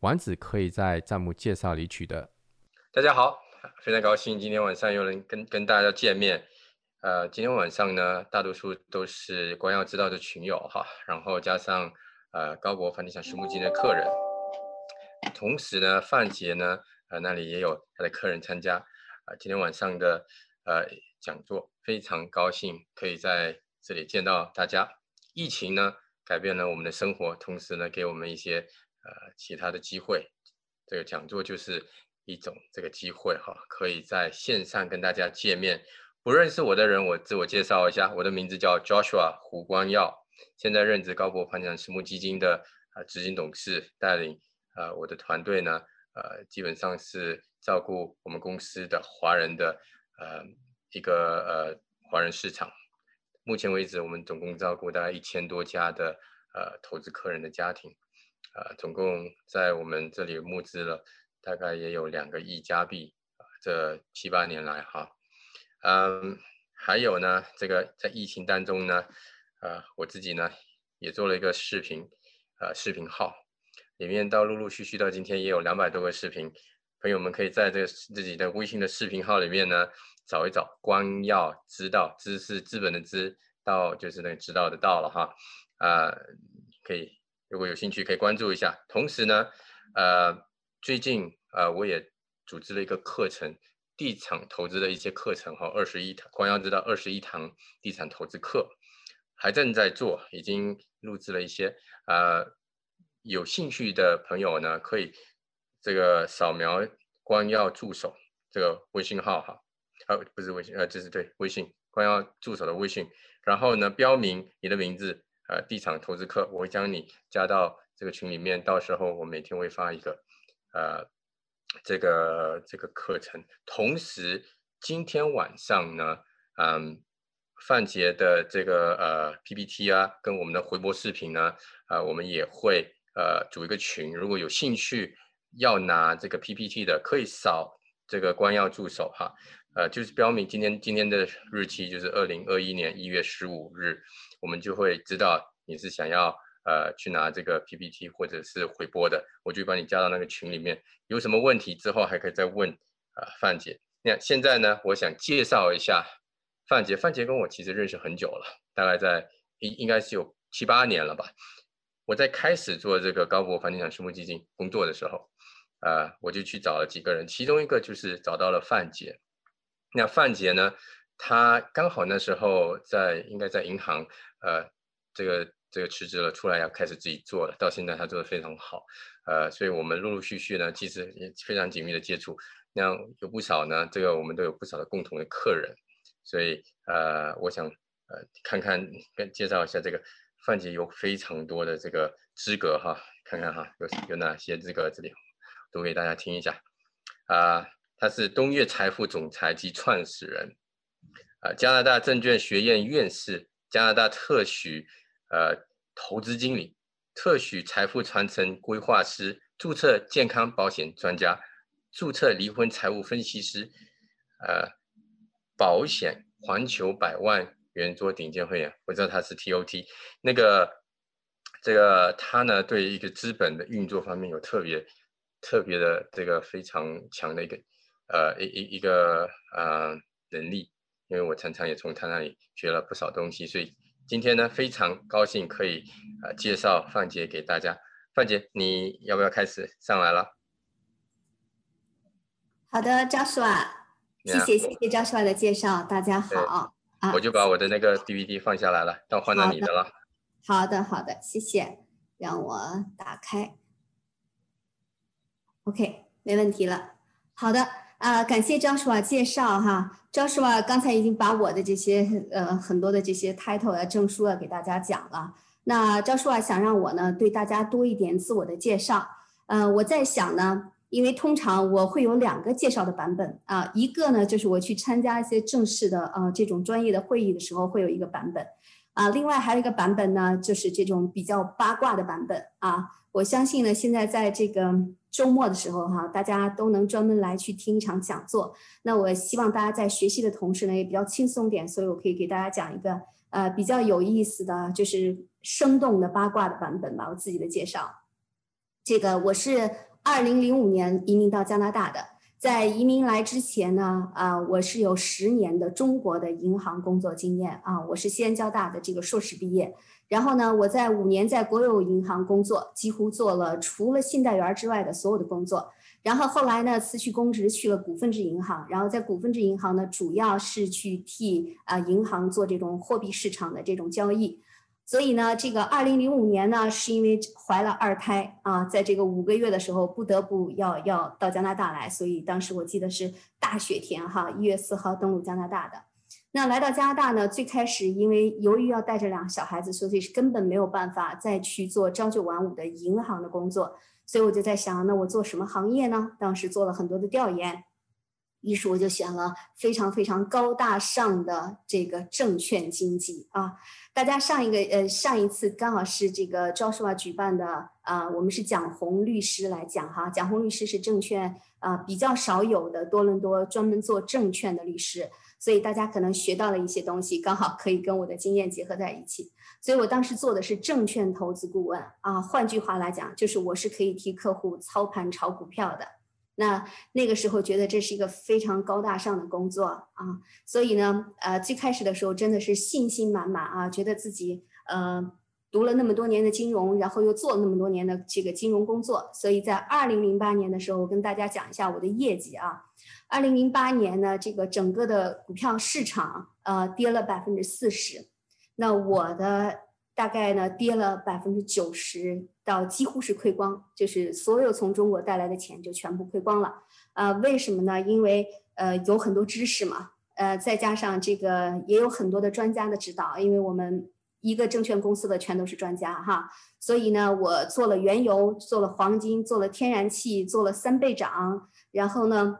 丸子可以在账目介绍里取得。大家好，非常高兴今天晚上又能跟跟大家见面。呃，今天晚上呢，大多数都是光耀知道的群友哈，然后加上呃高博房地产私募基金的客人，同时呢，范杰呢，呃那里也有他的客人参加。啊，今天晚上的呃讲座，非常高兴可以在这里见到大家。疫情呢，改变了我们的生活，同时呢，给我们一些。呃，其他的机会，这个讲座就是一种这个机会哈，可以在线上跟大家见面。不认识我的人，我自我介绍一下，我的名字叫 Joshua 胡光耀，现在任职高博房地产私募基金的呃执行董事，带领呃我的团队呢，呃基本上是照顾我们公司的华人的呃一个呃华人市场。目前为止，我们总共照顾大概一千多家的呃投资客人的家庭。呃，总共在我们这里募资了大概也有两个亿加币，这七八年来哈，嗯，还有呢，这个在疫情当中呢，呃，我自己呢也做了一个视频，呃，视频号里面到陆陆续续到今天也有两百多个视频，朋友们可以在这个自己的微信的视频号里面呢找一找，光耀知道，知识资本的知，道就是那个知道的道了哈，啊，可以。如果有兴趣，可以关注一下。同时呢，呃，最近呃，我也组织了一个课程，地产投资的一些课程哈，二十一堂，光要知道二十一堂地产投资课，还正在做，已经录制了一些。呃，有兴趣的朋友呢，可以这个扫描光耀助手这个微信号哈，呃，不是微信，呃，这是对微信光耀助手的微信，然后呢，标明你的名字。呃，地产投资课，我会将你加到这个群里面，到时候我每天会发一个，呃，这个这个课程。同时，今天晚上呢，嗯，范杰的这个呃 PPT 啊，跟我们的回播视频呢，啊，我们也会呃组一个群，如果有兴趣要拿这个 PPT 的，可以扫这个关耀助手哈。呃，就是标明今天今天的日期就是二零二一年一月十五日，我们就会知道你是想要呃去拿这个 PPT 或者是回播的，我就把你加到那个群里面。有什么问题之后还可以再问啊，范姐。那现在呢，我想介绍一下范姐。范姐跟我其实认识很久了，大概在应应该是有七八年了吧。我在开始做这个高博房地产私募基金工作的时候，呃，我就去找了几个人，其中一个就是找到了范姐。那范姐呢？他刚好那时候在，应该在银行，呃，这个这个辞职了，出来要开始自己做了。到现在他做的非常好，呃，所以我们陆陆续续呢，其实也非常紧密的接触。那有不少呢，这个我们都有不少的共同的客人，所以呃，我想呃看看跟介绍一下这个范杰有非常多的这个资格哈，看看哈有有哪些资格这里读给大家听一下啊。他是东岳财富总裁及创始人，啊，加拿大证券学院院士，加拿大特许呃投资经理，特许财富传承规划师，注册健康保险专家，注册离婚财务分析师，呃，保险环球百万圆桌顶尖会员，我知道他是 TOT，那个这个他呢，对一个资本的运作方面有特别特别的这个非常强的一个。呃，一一一个呃能力，因为我常常也从他那里学了不少东西，所以今天呢非常高兴可以呃介绍范姐给大家。范姐，你要不要开始上来了？好的，Joshua，谢谢谢谢 Joshua 的介绍，大家好啊。我就把我的那个 DVD 放下来了，到换到你的了。好的好的，谢谢，让我打开。OK，没问题了。好的。啊，感谢 Joshua 介绍哈，Joshua 刚才已经把我的这些呃很多的这些 title 啊证书啊给大家讲了。那 Joshua 想让我呢对大家多一点自我的介绍。呃，我在想呢，因为通常我会有两个介绍的版本啊，一个呢就是我去参加一些正式的呃这种专业的会议的时候会有一个版本，啊，另外还有一个版本呢就是这种比较八卦的版本啊。我相信呢，现在在这个周末的时候哈，大家都能专门来去听一场讲座。那我希望大家在学习的同时呢，也比较轻松点，所以我可以给大家讲一个呃比较有意思的就是生动的八卦的版本吧。我自己的介绍，这个我是二零零五年移民到加拿大的，在移民来之前呢，啊，我是有十年的中国的银行工作经验啊，我是西安交大的这个硕士毕业。然后呢，我在五年在国有银行工作，几乎做了除了信贷员之外的所有的工作。然后后来呢，辞去公职去了股份制银行，然后在股份制银行呢，主要是去替啊银行做这种货币市场的这种交易。所以呢，这个二零零五年呢，是因为怀了二胎啊，在这个五个月的时候，不得不要要到加拿大来，所以当时我记得是大雪天哈，一月四号登陆加拿大的。那来到加拿大呢？最开始因为由于要带着两个小孩子，所以是根本没有办法再去做朝九晚五的银行的工作。所以我就在想，那我做什么行业呢？当时做了很多的调研，于是我就选了非常非常高大上的这个证券经纪啊。大家上一个呃上一次刚好是这个 Joshua 举办的啊，我们是蒋红律师来讲哈。蒋红律师是证券啊比较少有的多伦多专门做证券的律师。所以大家可能学到了一些东西，刚好可以跟我的经验结合在一起。所以我当时做的是证券投资顾问啊，换句话来讲，就是我是可以替客户操盘炒股票的。那那个时候觉得这是一个非常高大上的工作啊，所以呢，呃，最开始的时候真的是信心满满啊，觉得自己呃读了那么多年的金融，然后又做了那么多年的这个金融工作，所以在二零零八年的时候，我跟大家讲一下我的业绩啊。二零零八年呢，这个整个的股票市场呃跌了百分之四十，那我的大概呢跌了百分之九十，到几乎是亏光，就是所有从中国带来的钱就全部亏光了。呃，为什么呢？因为呃有很多知识嘛，呃再加上这个也有很多的专家的指导，因为我们一个证券公司的全都是专家哈，所以呢我做了原油，做了黄金，做了天然气，做了三倍涨，然后呢。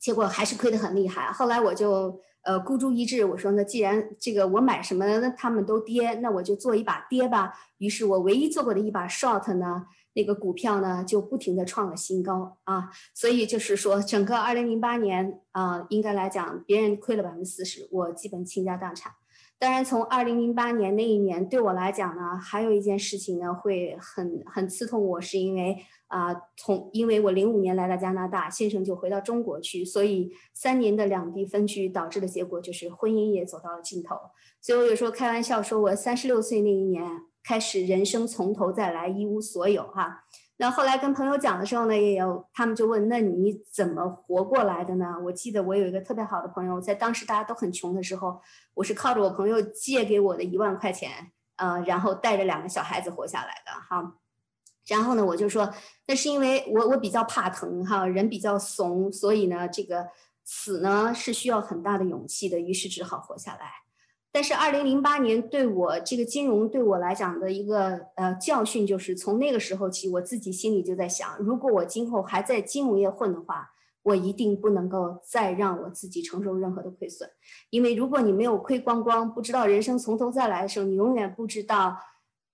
结果还是亏得很厉害。后来我就呃孤注一掷，我说那既然这个我买什么他们都跌，那我就做一把跌吧。于是我唯一做过的一把 short 呢，那个股票呢就不停的创了新高啊。所以就是说，整个二零零八年啊，应该来讲别人亏了百分之四十，我基本倾家荡产。当然，从二零零八年那一年对我来讲呢，还有一件事情呢会很很刺痛我，是因为。啊，从因为我零五年来到加拿大，先生就回到中国去，所以三年的两地分居导致的结果就是婚姻也走到了尽头。所以我有时候开玩笑说，我三十六岁那一年开始人生从头再来，一无所有哈。那后来跟朋友讲的时候呢，也有他们就问，那你怎么活过来的呢？我记得我有一个特别好的朋友，在当时大家都很穷的时候，我是靠着我朋友借给我的一万块钱，呃，然后带着两个小孩子活下来的哈。然后呢，我就说，那是因为我我比较怕疼哈，人比较怂，所以呢，这个死呢是需要很大的勇气的，于是只好活下来。但是二零零八年对我这个金融对我来讲的一个呃教训，就是从那个时候起，我自己心里就在想，如果我今后还在金融业混的话，我一定不能够再让我自己承受任何的亏损，因为如果你没有亏光光，不知道人生从头再来的时候，你永远不知道。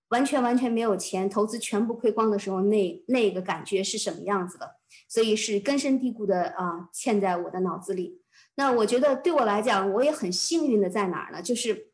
完全完全没有钱，投资全部亏光的时候，那那个感觉是什么样子的？所以是根深蒂固的啊，嵌在我的脑子里。那我觉得对我来讲，我也很幸运的在哪儿呢？就是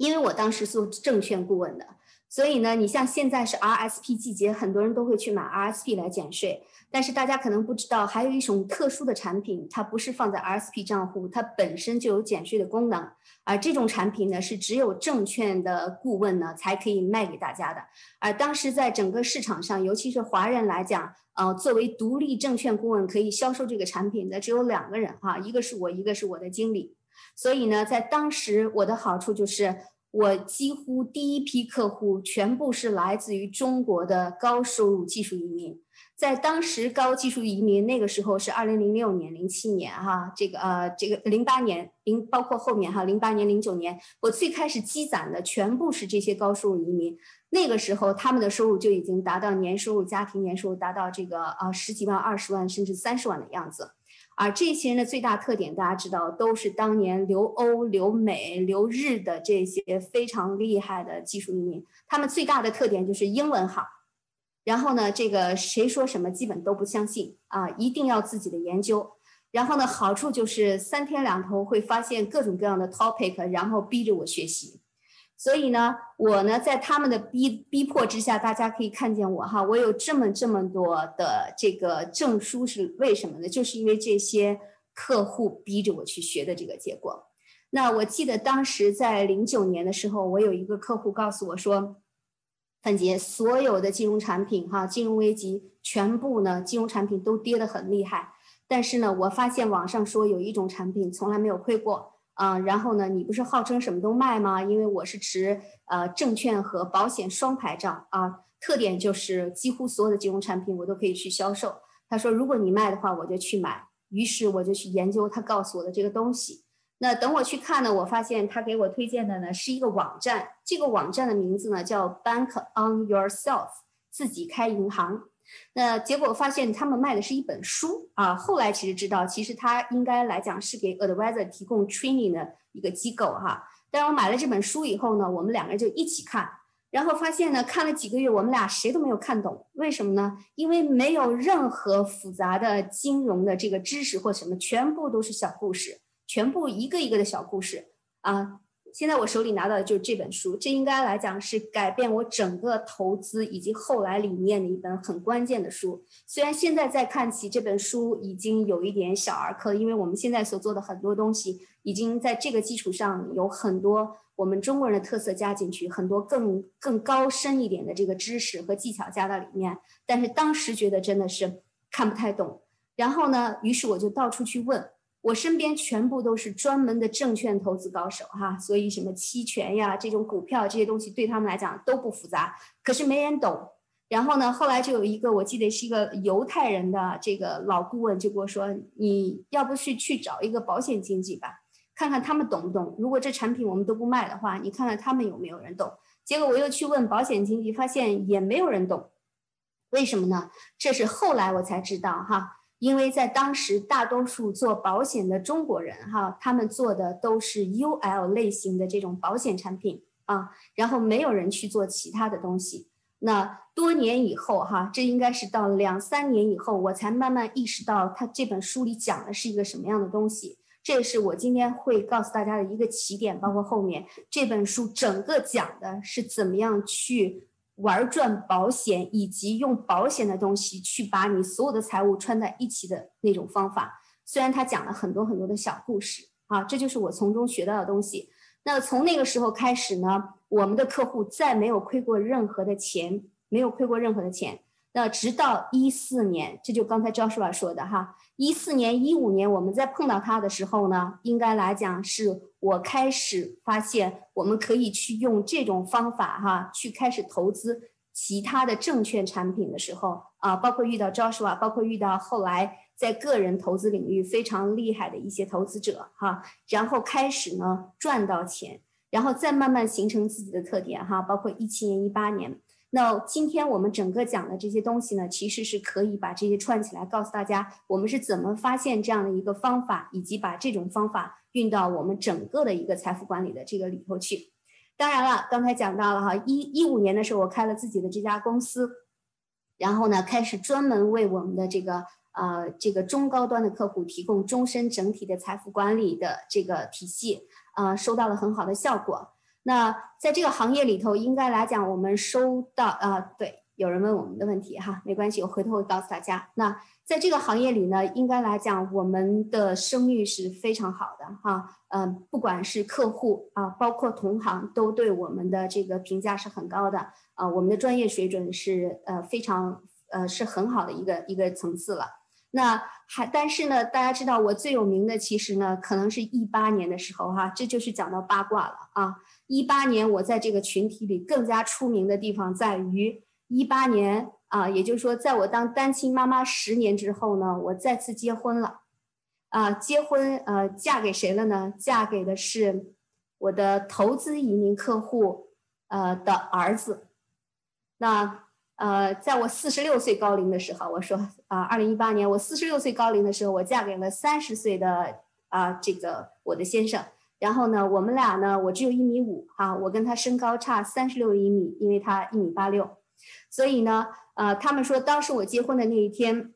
因为我当时做证券顾问的，所以呢，你像现在是 RSP 季节，很多人都会去买 RSP 来减税。但是大家可能不知道，还有一种特殊的产品，它不是放在 RSP 账户，它本身就有减税的功能。而这种产品呢，是只有证券的顾问呢才可以卖给大家的。而当时在整个市场上，尤其是华人来讲，呃，作为独立证券顾问可以销售这个产品的只有两个人哈，一个是我，一个是我的经理。所以呢，在当时我的好处就是，我几乎第一批客户全部是来自于中国的高收入技术移民。在当时高技术移民那个时候是二零零六年、零七年哈，这个呃这个零八年零包括后面哈零八年、零九年，我最开始积攒的全部是这些高收入移民。那个时候他们的收入就已经达到年收入家庭年收入达到这个呃十几万、二十万甚至三十万的样子。而这些人的最大特点，大家知道都是当年留欧、留美、留日的这些非常厉害的技术移民。他们最大的特点就是英文好。然后呢，这个谁说什么基本都不相信啊，一定要自己的研究。然后呢，好处就是三天两头会发现各种各样的 topic，然后逼着我学习。所以呢，我呢在他们的逼逼迫之下，大家可以看见我哈，我有这么这么多的这个证书是为什么呢？就是因为这些客户逼着我去学的这个结果。那我记得当时在零九年的时候，我有一个客户告诉我说。范杰，所有的金融产品，哈，金融危机全部呢，金融产品都跌得很厉害。但是呢，我发现网上说有一种产品从来没有亏过，啊，然后呢，你不是号称什么都卖吗？因为我是持呃证券和保险双牌照啊，特点就是几乎所有的金融产品我都可以去销售。他说，如果你卖的话，我就去买。于是我就去研究他告诉我的这个东西。那等我去看呢，我发现他给我推荐的呢是一个网站，这个网站的名字呢叫 Bank on Yourself，自己开银行。那结果发现他们卖的是一本书啊。后来其实知道，其实他应该来讲是给 advisor 提供 training 的一个机构哈。但我买了这本书以后呢，我们两个人就一起看，然后发现呢，看了几个月，我们俩谁都没有看懂。为什么呢？因为没有任何复杂的金融的这个知识或什么，全部都是小故事。全部一个一个的小故事啊！现在我手里拿到的就是这本书，这应该来讲是改变我整个投资以及后来理念的一本很关键的书。虽然现在再看起这本书已经有一点小儿科，因为我们现在所做的很多东西已经在这个基础上有很多我们中国人的特色加进去，很多更更高深一点的这个知识和技巧加到里面。但是当时觉得真的是看不太懂，然后呢，于是我就到处去问。我身边全部都是专门的证券投资高手哈，所以什么期权呀、这种股票这些东西对他们来讲都不复杂，可是没人懂。然后呢，后来就有一个我记得是一个犹太人的这个老顾问就跟我说：“你要不去去找一个保险经纪吧，看看他们懂不懂。如果这产品我们都不卖的话，你看看他们有没有人懂。”结果我又去问保险经纪，发现也没有人懂。为什么呢？这是后来我才知道哈。因为在当时，大多数做保险的中国人，哈，他们做的都是 UL 类型的这种保险产品啊，然后没有人去做其他的东西。那多年以后，哈，这应该是到两三年以后，我才慢慢意识到他这本书里讲的是一个什么样的东西。这也是我今天会告诉大家的一个起点，包括后面这本书整个讲的是怎么样去。玩转保险，以及用保险的东西去把你所有的财务串在一起的那种方法，虽然他讲了很多很多的小故事啊，这就是我从中学到的东西。那从那个时候开始呢，我们的客户再没有亏过任何的钱，没有亏过任何的钱。那直到一四年，这就刚才 Joshua 说的哈，一四年、一五年我们在碰到他的时候呢，应该来讲是我开始发现我们可以去用这种方法哈，去开始投资其他的证券产品的时候啊，包括遇到 Joshua，包括遇到后来在个人投资领域非常厉害的一些投资者哈，然后开始呢赚到钱，然后再慢慢形成自己的特点哈，包括一七年、一八年。那今天我们整个讲的这些东西呢，其实是可以把这些串起来，告诉大家我们是怎么发现这样的一个方法，以及把这种方法运到我们整个的一个财富管理的这个里头去。当然了，刚才讲到了哈，一一五年的时候，我开了自己的这家公司，然后呢，开始专门为我们的这个呃这个中高端的客户提供终身整体的财富管理的这个体系，呃，收到了很好的效果。那在这个行业里头，应该来讲，我们收到啊，对，有人问我们的问题哈，没关系，我回头会告诉大家。那在这个行业里呢，应该来讲，我们的声誉是非常好的哈，嗯，不管是客户啊，包括同行，都对我们的这个评价是很高的啊，我们的专业水准是呃非常呃是很好的一个一个层次了。那还但是呢，大家知道我最有名的其实呢，可能是一八年的时候哈，这就是讲到八卦了啊。一八年我在这个群体里更加出名的地方在于，一八年啊，也就是说，在我当单亲妈妈十年之后呢，我再次结婚了。啊，结婚呃，嫁给谁了呢？嫁给的是我的投资移民客户呃的儿子。那呃，在我四十六岁高龄的时候，我说啊，二零一八年我四十六岁高龄的时候，我嫁给了三十岁的啊这个我的先生。然后呢，我们俩呢，我只有一米五哈，我跟他身高差三十六厘米，因为他一米八六，所以呢，呃，他们说当时我结婚的那一天。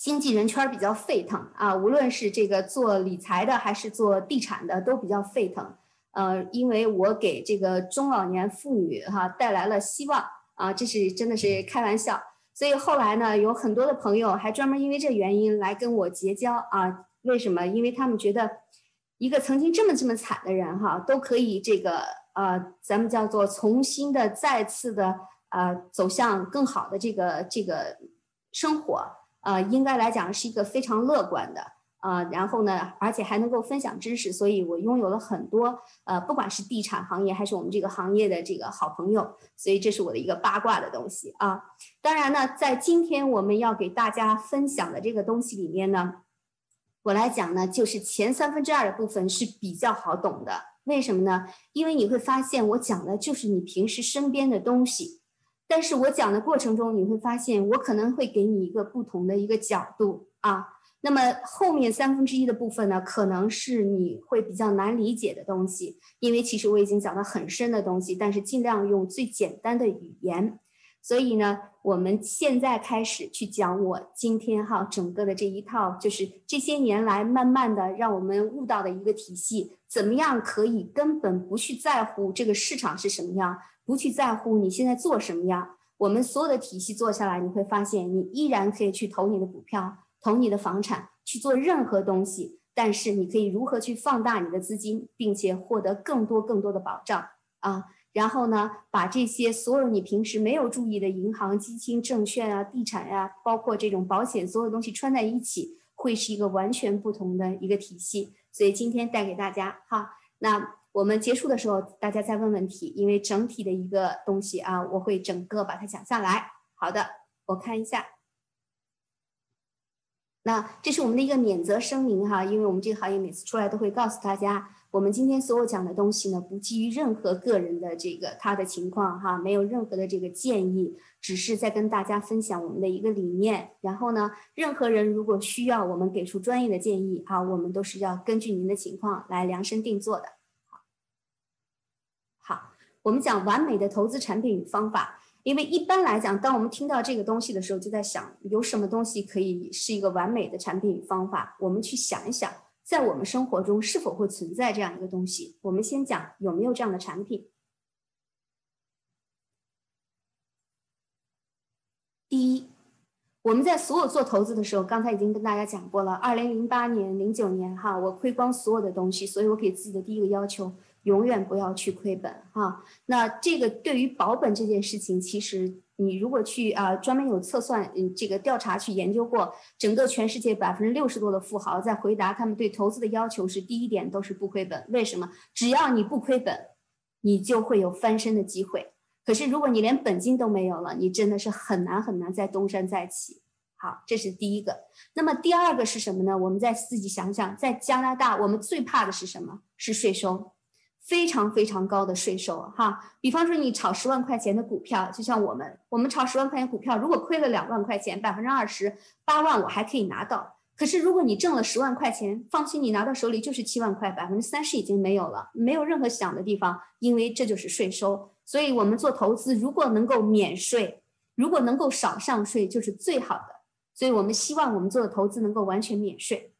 经纪人圈比较沸腾啊，无论是这个做理财的还是做地产的都比较沸腾。呃，因为我给这个中老年妇女哈带来了希望啊，这是真的是开玩笑。所以后来呢，有很多的朋友还专门因为这原因来跟我结交啊。为什么？因为他们觉得一个曾经这么这么惨的人哈，都可以这个呃，咱们叫做重新的再次的呃走向更好的这个这个生活。呃，应该来讲是一个非常乐观的，呃，然后呢，而且还能够分享知识，所以我拥有了很多，呃，不管是地产行业还是我们这个行业的这个好朋友，所以这是我的一个八卦的东西啊。当然呢，在今天我们要给大家分享的这个东西里面呢，我来讲呢，就是前三分之二的部分是比较好懂的，为什么呢？因为你会发现我讲的就是你平时身边的东西。但是我讲的过程中，你会发现我可能会给你一个不同的一个角度啊。那么后面三分之一的部分呢，可能是你会比较难理解的东西，因为其实我已经讲了很深的东西，但是尽量用最简单的语言。所以呢，我们现在开始去讲我今天哈整个的这一套，就是这些年来慢慢的让我们悟到的一个体系，怎么样可以根本不去在乎这个市场是什么样。不去在乎你现在做什么样，我们所有的体系做下来，你会发现你依然可以去投你的股票，投你的房产，去做任何东西。但是你可以如何去放大你的资金，并且获得更多更多的保障啊？然后呢，把这些所有你平时没有注意的银行、基金、证券啊、地产呀，包括这种保险，所有东西串在一起，会是一个完全不同的一个体系。所以今天带给大家哈，那。我们结束的时候，大家再问问题，因为整体的一个东西啊，我会整个把它讲下来。好的，我看一下。那这是我们的一个免责声明哈，因为我们这个行业每次出来都会告诉大家，我们今天所有讲的东西呢，不基于任何个人的这个他的情况哈，没有任何的这个建议，只是在跟大家分享我们的一个理念。然后呢，任何人如果需要我们给出专业的建议啊，我们都是要根据您的情况来量身定做的。好我们讲完美的投资产品与方法，因为一般来讲，当我们听到这个东西的时候，就在想有什么东西可以是一个完美的产品与方法。我们去想一想，在我们生活中是否会存在这样一个东西。我们先讲有没有这样的产品。第一，我们在所有做投资的时候，刚才已经跟大家讲过了。二零零八年、零九年，哈，我亏光所有的东西，所以我给自己的第一个要求。永远不要去亏本哈。那这个对于保本这件事情，其实你如果去啊专门有测算，嗯，这个调查去研究过，整个全世界百分之六十多的富豪在回答他们对投资的要求是第一点都是不亏本。为什么？只要你不亏本，你就会有翻身的机会。可是如果你连本金都没有了，你真的是很难很难再东山再起。好，这是第一个。那么第二个是什么呢？我们再自己想想，在加拿大，我们最怕的是什么？是税收。非常非常高的税收哈，比方说你炒十万块钱的股票，就像我们，我们炒十万块钱股票，如果亏了两万块钱，百分之二十八万我还可以拿到。可是如果你挣了十万块钱，放心，你拿到手里就是七万块，百分之三十已经没有了，没有任何想的地方，因为这就是税收。所以我们做投资，如果能够免税，如果能够少上税，就是最好的。所以我们希望我们做的投资能够完全免税。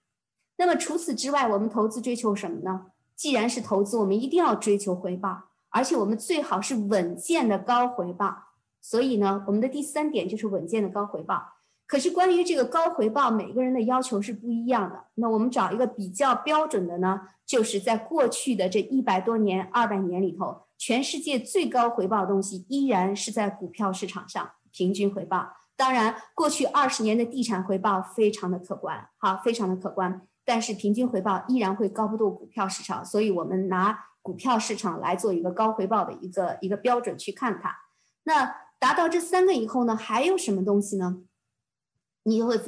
那么除此之外，我们投资追求什么呢？既然是投资，我们一定要追求回报，而且我们最好是稳健的高回报。所以呢，我们的第三点就是稳健的高回报。可是关于这个高回报，每个人的要求是不一样的。那我们找一个比较标准的呢，就是在过去的这一百多年、二百年里头，全世界最高回报的东西依然是在股票市场上平均回报。当然，过去二十年的地产回报非常的可观，好，非常的可观。但是平均回报依然会高不过股票市场，所以我们拿股票市场来做一个高回报的一个一个标准去看它。那达到这三个以后呢，还有什么东西呢？你会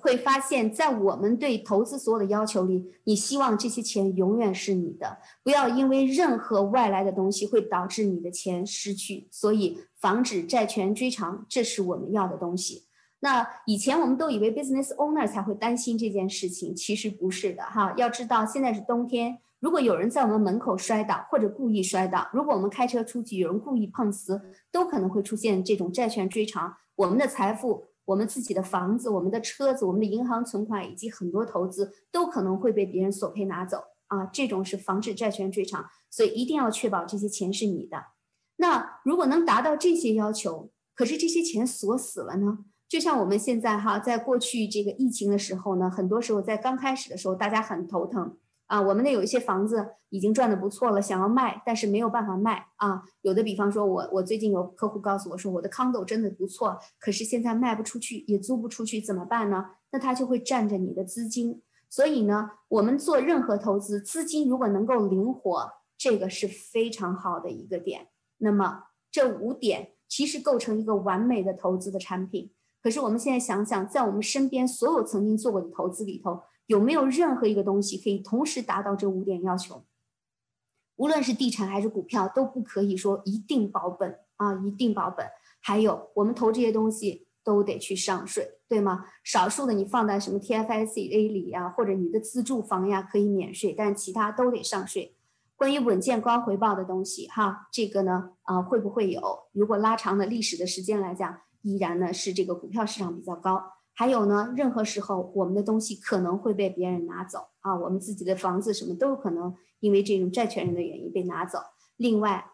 会发现，在我们对投资所有的要求里，你希望这些钱永远是你的，不要因为任何外来的东西会导致你的钱失去。所以，防止债权追偿，这是我们要的东西。那以前我们都以为 business owner 才会担心这件事情，其实不是的哈。要知道，现在是冬天，如果有人在我们门口摔倒，或者故意摔倒，如果我们开车出去，有人故意碰瓷，都可能会出现这种债权追偿。我们的财富。我们自己的房子、我们的车子、我们的银行存款以及很多投资都可能会被别人索赔拿走啊！这种是防止债权追偿，所以一定要确保这些钱是你的。那如果能达到这些要求，可是这些钱锁死了呢？就像我们现在哈，在过去这个疫情的时候呢，很多时候在刚开始的时候，大家很头疼。啊，我们那有一些房子已经赚的不错了，想要卖，但是没有办法卖啊。有的比方说，我我最近有客户告诉我说，我的 condo 真的不错，可是现在卖不出去，也租不出去，怎么办呢？那他就会占着你的资金。所以呢，我们做任何投资，资金如果能够灵活，这个是非常好的一个点。那么这五点其实构成一个完美的投资的产品。可是我们现在想想，在我们身边所有曾经做过的投资里头。有没有任何一个东西可以同时达到这五点要求？无论是地产还是股票，都不可以说一定保本啊，一定保本。还有，我们投这些东西都得去上税，对吗？少数的你放在什么 TFSA 里呀，或者你的自住房呀可以免税，但其他都得上税。关于稳健高回报的东西，哈，这个呢，啊，会不会有？如果拉长的历史的时间来讲，依然呢是这个股票市场比较高。还有呢，任何时候我们的东西可能会被别人拿走啊，我们自己的房子什么都有可能因为这种债权人的原因被拿走。另外，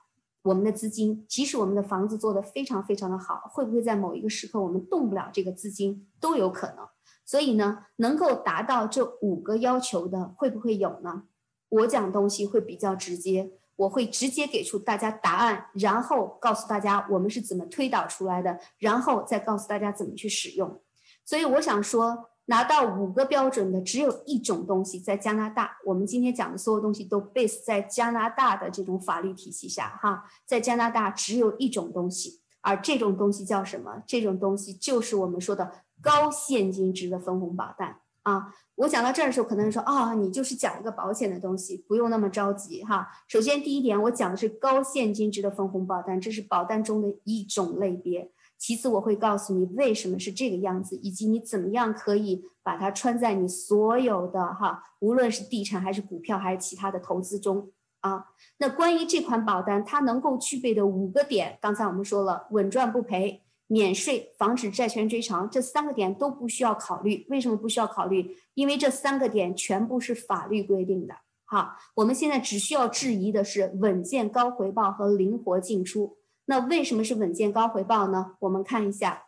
我们的资金，即使我们的房子做得非常非常的好，会不会在某一个时刻我们动不了这个资金都有可能。所以呢，能够达到这五个要求的会不会有呢？我讲东西会比较直接，我会直接给出大家答案，然后告诉大家我们是怎么推导出来的，然后再告诉大家怎么去使用。所以我想说，拿到五个标准的只有一种东西，在加拿大，我们今天讲的所有东西都 base 在加拿大的这种法律体系下，哈，在加拿大只有一种东西，而这种东西叫什么？这种东西就是我们说的高现金值的分红保单啊。我讲到这儿的时候，可能说啊，你就是讲一个保险的东西，不用那么着急哈。首先第一点，我讲的是高现金值的分红保单，这是保单中的一种类别。其次，我会告诉你为什么是这个样子，以及你怎么样可以把它穿在你所有的哈，无论是地产还是股票还是其他的投资中啊。那关于这款保单，它能够具备的五个点，刚才我们说了，稳赚不赔、免税、防止债权追偿，这三个点都不需要考虑。为什么不需要考虑？因为这三个点全部是法律规定的。好，我们现在只需要质疑的是稳健高回报和灵活进出。那为什么是稳健高回报呢？我们看一下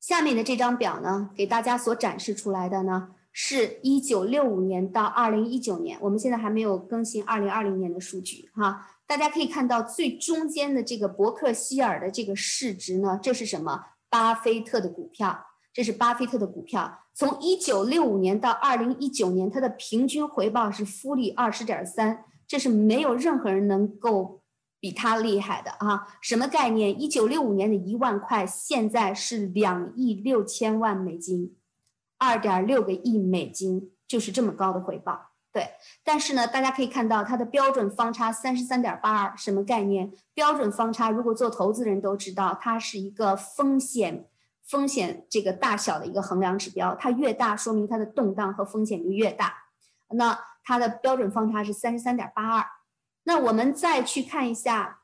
下面的这张表呢，给大家所展示出来的呢，是一九六五年到二零一九年，我们现在还没有更新二零二零年的数据哈。大家可以看到最中间的这个伯克希尔的这个市值呢，这是什么？巴菲特的股票，这是巴菲特的股票。从一九六五年到二零一九年，它的平均回报是复利二十点三，这是没有任何人能够。比他厉害的啊，什么概念？一九六五年的一万块，现在是两亿六千万美金，二点六个亿美金，就是这么高的回报。对，但是呢，大家可以看到它的标准方差三十三点八二，什么概念？标准方差，如果做投资人都知道，它是一个风险风险这个大小的一个衡量指标，它越大，说明它的动荡和风险就越大。那它的标准方差是三十三点八二。那我们再去看一下，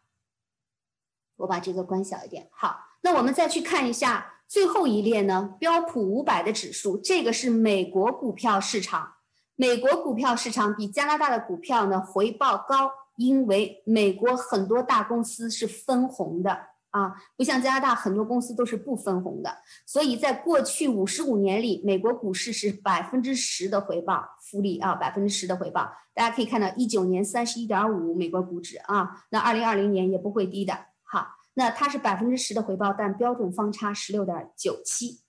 我把这个关小一点。好，那我们再去看一下最后一列呢，标普五百的指数，这个是美国股票市场。美国股票市场比加拿大的股票呢回报高，因为美国很多大公司是分红的。啊，不像加拿大很多公司都是不分红的，所以在过去五十五年里，美国股市是百分之十的回报复利啊，百分之十的回报。大家可以看到，一九年三十一点五美国股指啊，那二零二零年也不会低的。好，那它是百分之十的回报，但标准方差十六点九七。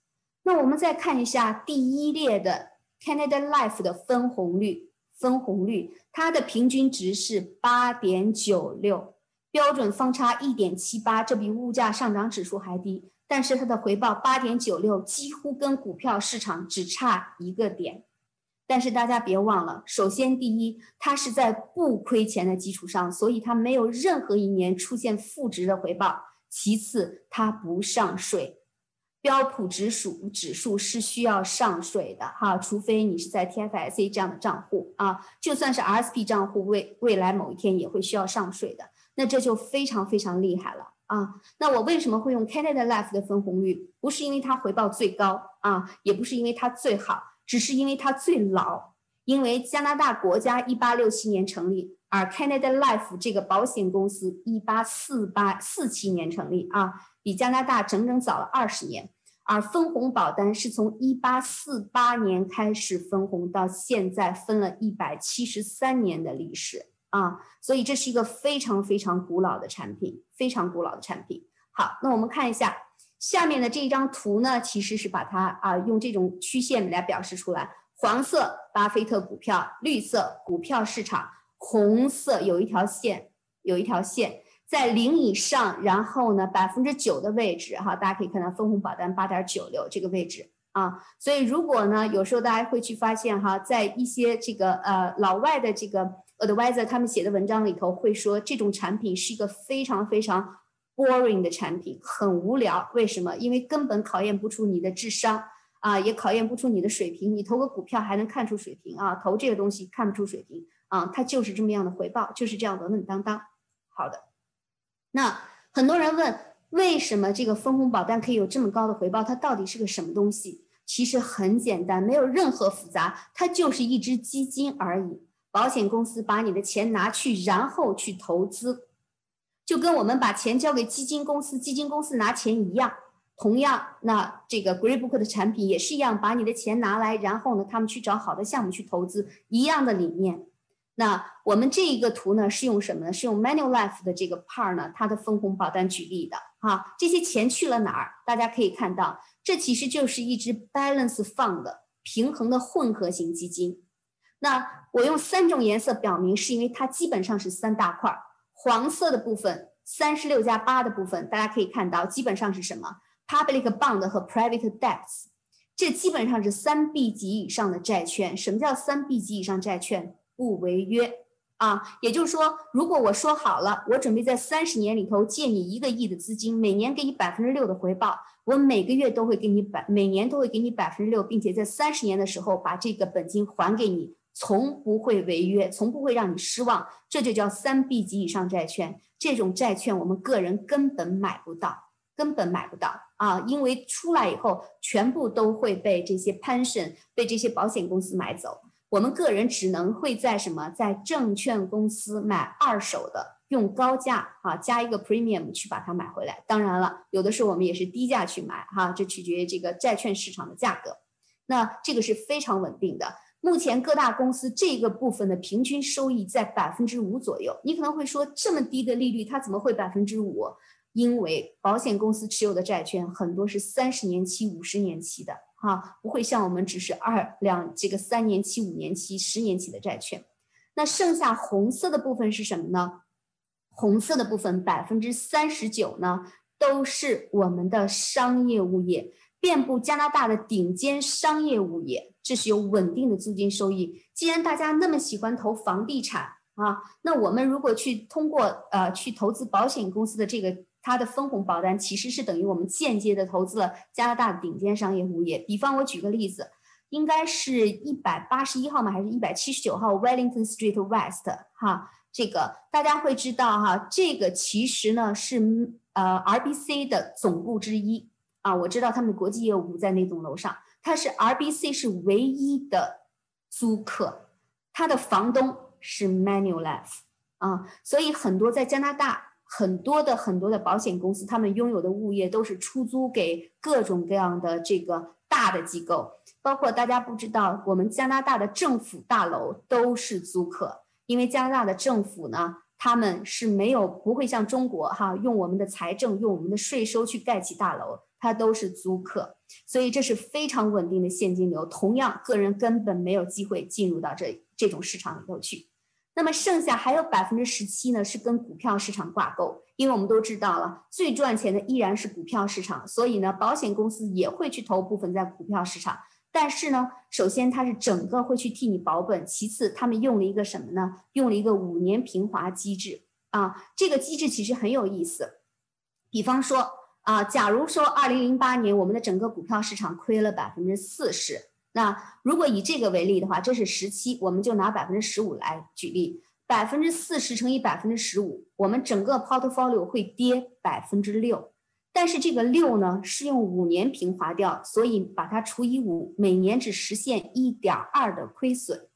那我们再看一下第一列的 Canada Life 的分红率，分红率它的平均值是八点九六。标准方差一点七八，这比物价上涨指数还低，但是它的回报八点九六，几乎跟股票市场只差一个点。但是大家别忘了，首先第一，它是在不亏钱的基础上，所以它没有任何一年出现负值的回报。其次，它不上税，标普指数指数是需要上税的哈，除非你是在 TFSA 这样的账户啊，就算是 RSP 账户，未未来某一天也会需要上税的。那这就非常非常厉害了啊！那我为什么会用 Canada Life 的分红率？不是因为它回报最高啊，也不是因为它最好。只是因为它最老，因为加拿大国家一八六七年成立，而 Canada Life 这个保险公司一八四八四七年成立啊，比加拿大整整早了二十年。而分红保单是从一八四八年开始分红，到现在分了一百七十三年的历史啊，所以这是一个非常非常古老的产品，非常古老的产品。好，那我们看一下。下面的这一张图呢，其实是把它啊用这种曲线来表示出来。黄色巴菲特股票，绿色股票市场，红色有一条线，有一条线在零以上，然后呢百分之九的位置哈，大家可以看到分红保单八点九六这个位置啊。所以如果呢有时候大家会去发现哈，在一些这个呃老外的这个 advisor 他们写的文章里头会说，这种产品是一个非常非常。boring 的产品很无聊，为什么？因为根本考验不出你的智商啊，也考验不出你的水平。你投个股票还能看出水平啊？投这个东西看不出水平啊，它就是这么样的回报，就是这样稳稳当当。好的，那很多人问，为什么这个分红保单可以有这么高的回报？它到底是个什么东西？其实很简单，没有任何复杂，它就是一只基金而已。保险公司把你的钱拿去，然后去投资。就跟我们把钱交给基金公司，基金公司拿钱一样。同样，那这个 Greybook 的产品也是一样，把你的钱拿来，然后呢，他们去找好的项目去投资，一样的理念。那我们这一个图呢，是用什么呢？是用 Manulife 的这个 part 呢，它的分红保单举例的。哈，这些钱去了哪儿？大家可以看到，这其实就是一只 balance fund 平衡的混合型基金。那我用三种颜色表明，是因为它基本上是三大块儿。黄色的部分，三十六加八的部分，大家可以看到，基本上是什么？Public bond 和 private debts，这基本上是三 B 级以上的债券。什么叫三 B 级以上债券？不违约啊！也就是说，如果我说好了，我准备在三十年里头借你一个亿的资金，每年给你百分之六的回报，我每个月都会给你百，每年都会给你百分之六，并且在三十年的时候把这个本金还给你。从不会违约，从不会让你失望，这就叫三 B 级以上债券。这种债券我们个人根本买不到，根本买不到啊！因为出来以后，全部都会被这些 pension、被这些保险公司买走。我们个人只能会在什么，在证券公司买二手的，用高价啊加一个 premium 去把它买回来。当然了，有的时候我们也是低价去买哈，这取决于这个债券市场的价格。那这个是非常稳定的。目前各大公司这个部分的平均收益在百分之五左右。你可能会说，这么低的利率，它怎么会百分之五？因为保险公司持有的债券很多是三十年期、五十年期的，哈，不会像我们只是二两这个三年期、五年期、十年期的债券。那剩下红色的部分是什么呢？红色的部分百分之三十九呢，都是我们的商业物业，遍布加拿大的顶尖商业物业。这是有稳定的租金收益。既然大家那么喜欢投房地产啊，那我们如果去通过呃去投资保险公司的这个它的分红保单，其实是等于我们间接的投资了加拿大的顶尖商业物业。比方我举个例子，应该是一百八十一号吗？还是一百七十九号 Wellington Street West？哈，这个大家会知道哈，这个其实呢是呃 RBC 的总部之一啊。我知道他们的国际业务在那栋楼上。它是 RBC 是唯一的租客，它的房东是 Manulife 啊，所以很多在加拿大很多的很多的保险公司，他们拥有的物业都是出租给各种各样的这个大的机构，包括大家不知道，我们加拿大的政府大楼都是租客，因为加拿大的政府呢，他们是没有不会像中国哈，用我们的财政用我们的税收去盖起大楼。它都是租客，所以这是非常稳定的现金流。同样，个人根本没有机会进入到这这种市场里头去。那么剩下还有百分之十七呢，是跟股票市场挂钩，因为我们都知道了，最赚钱的依然是股票市场，所以呢，保险公司也会去投部分在股票市场。但是呢，首先它是整个会去替你保本，其次他们用了一个什么呢？用了一个五年平滑机制啊，这个机制其实很有意思。比方说啊，假如说二零零八年我们的整个股票市场亏了百分之四十，那如果以这个为例的话，这是十七，我们就拿百分之十五来举例，百分之四十乘以百分之十五，我们整个 portfolio 会跌百分之六。但是这个六呢是用五年平滑掉，所以把它除以五，每年只实现一点二的亏损。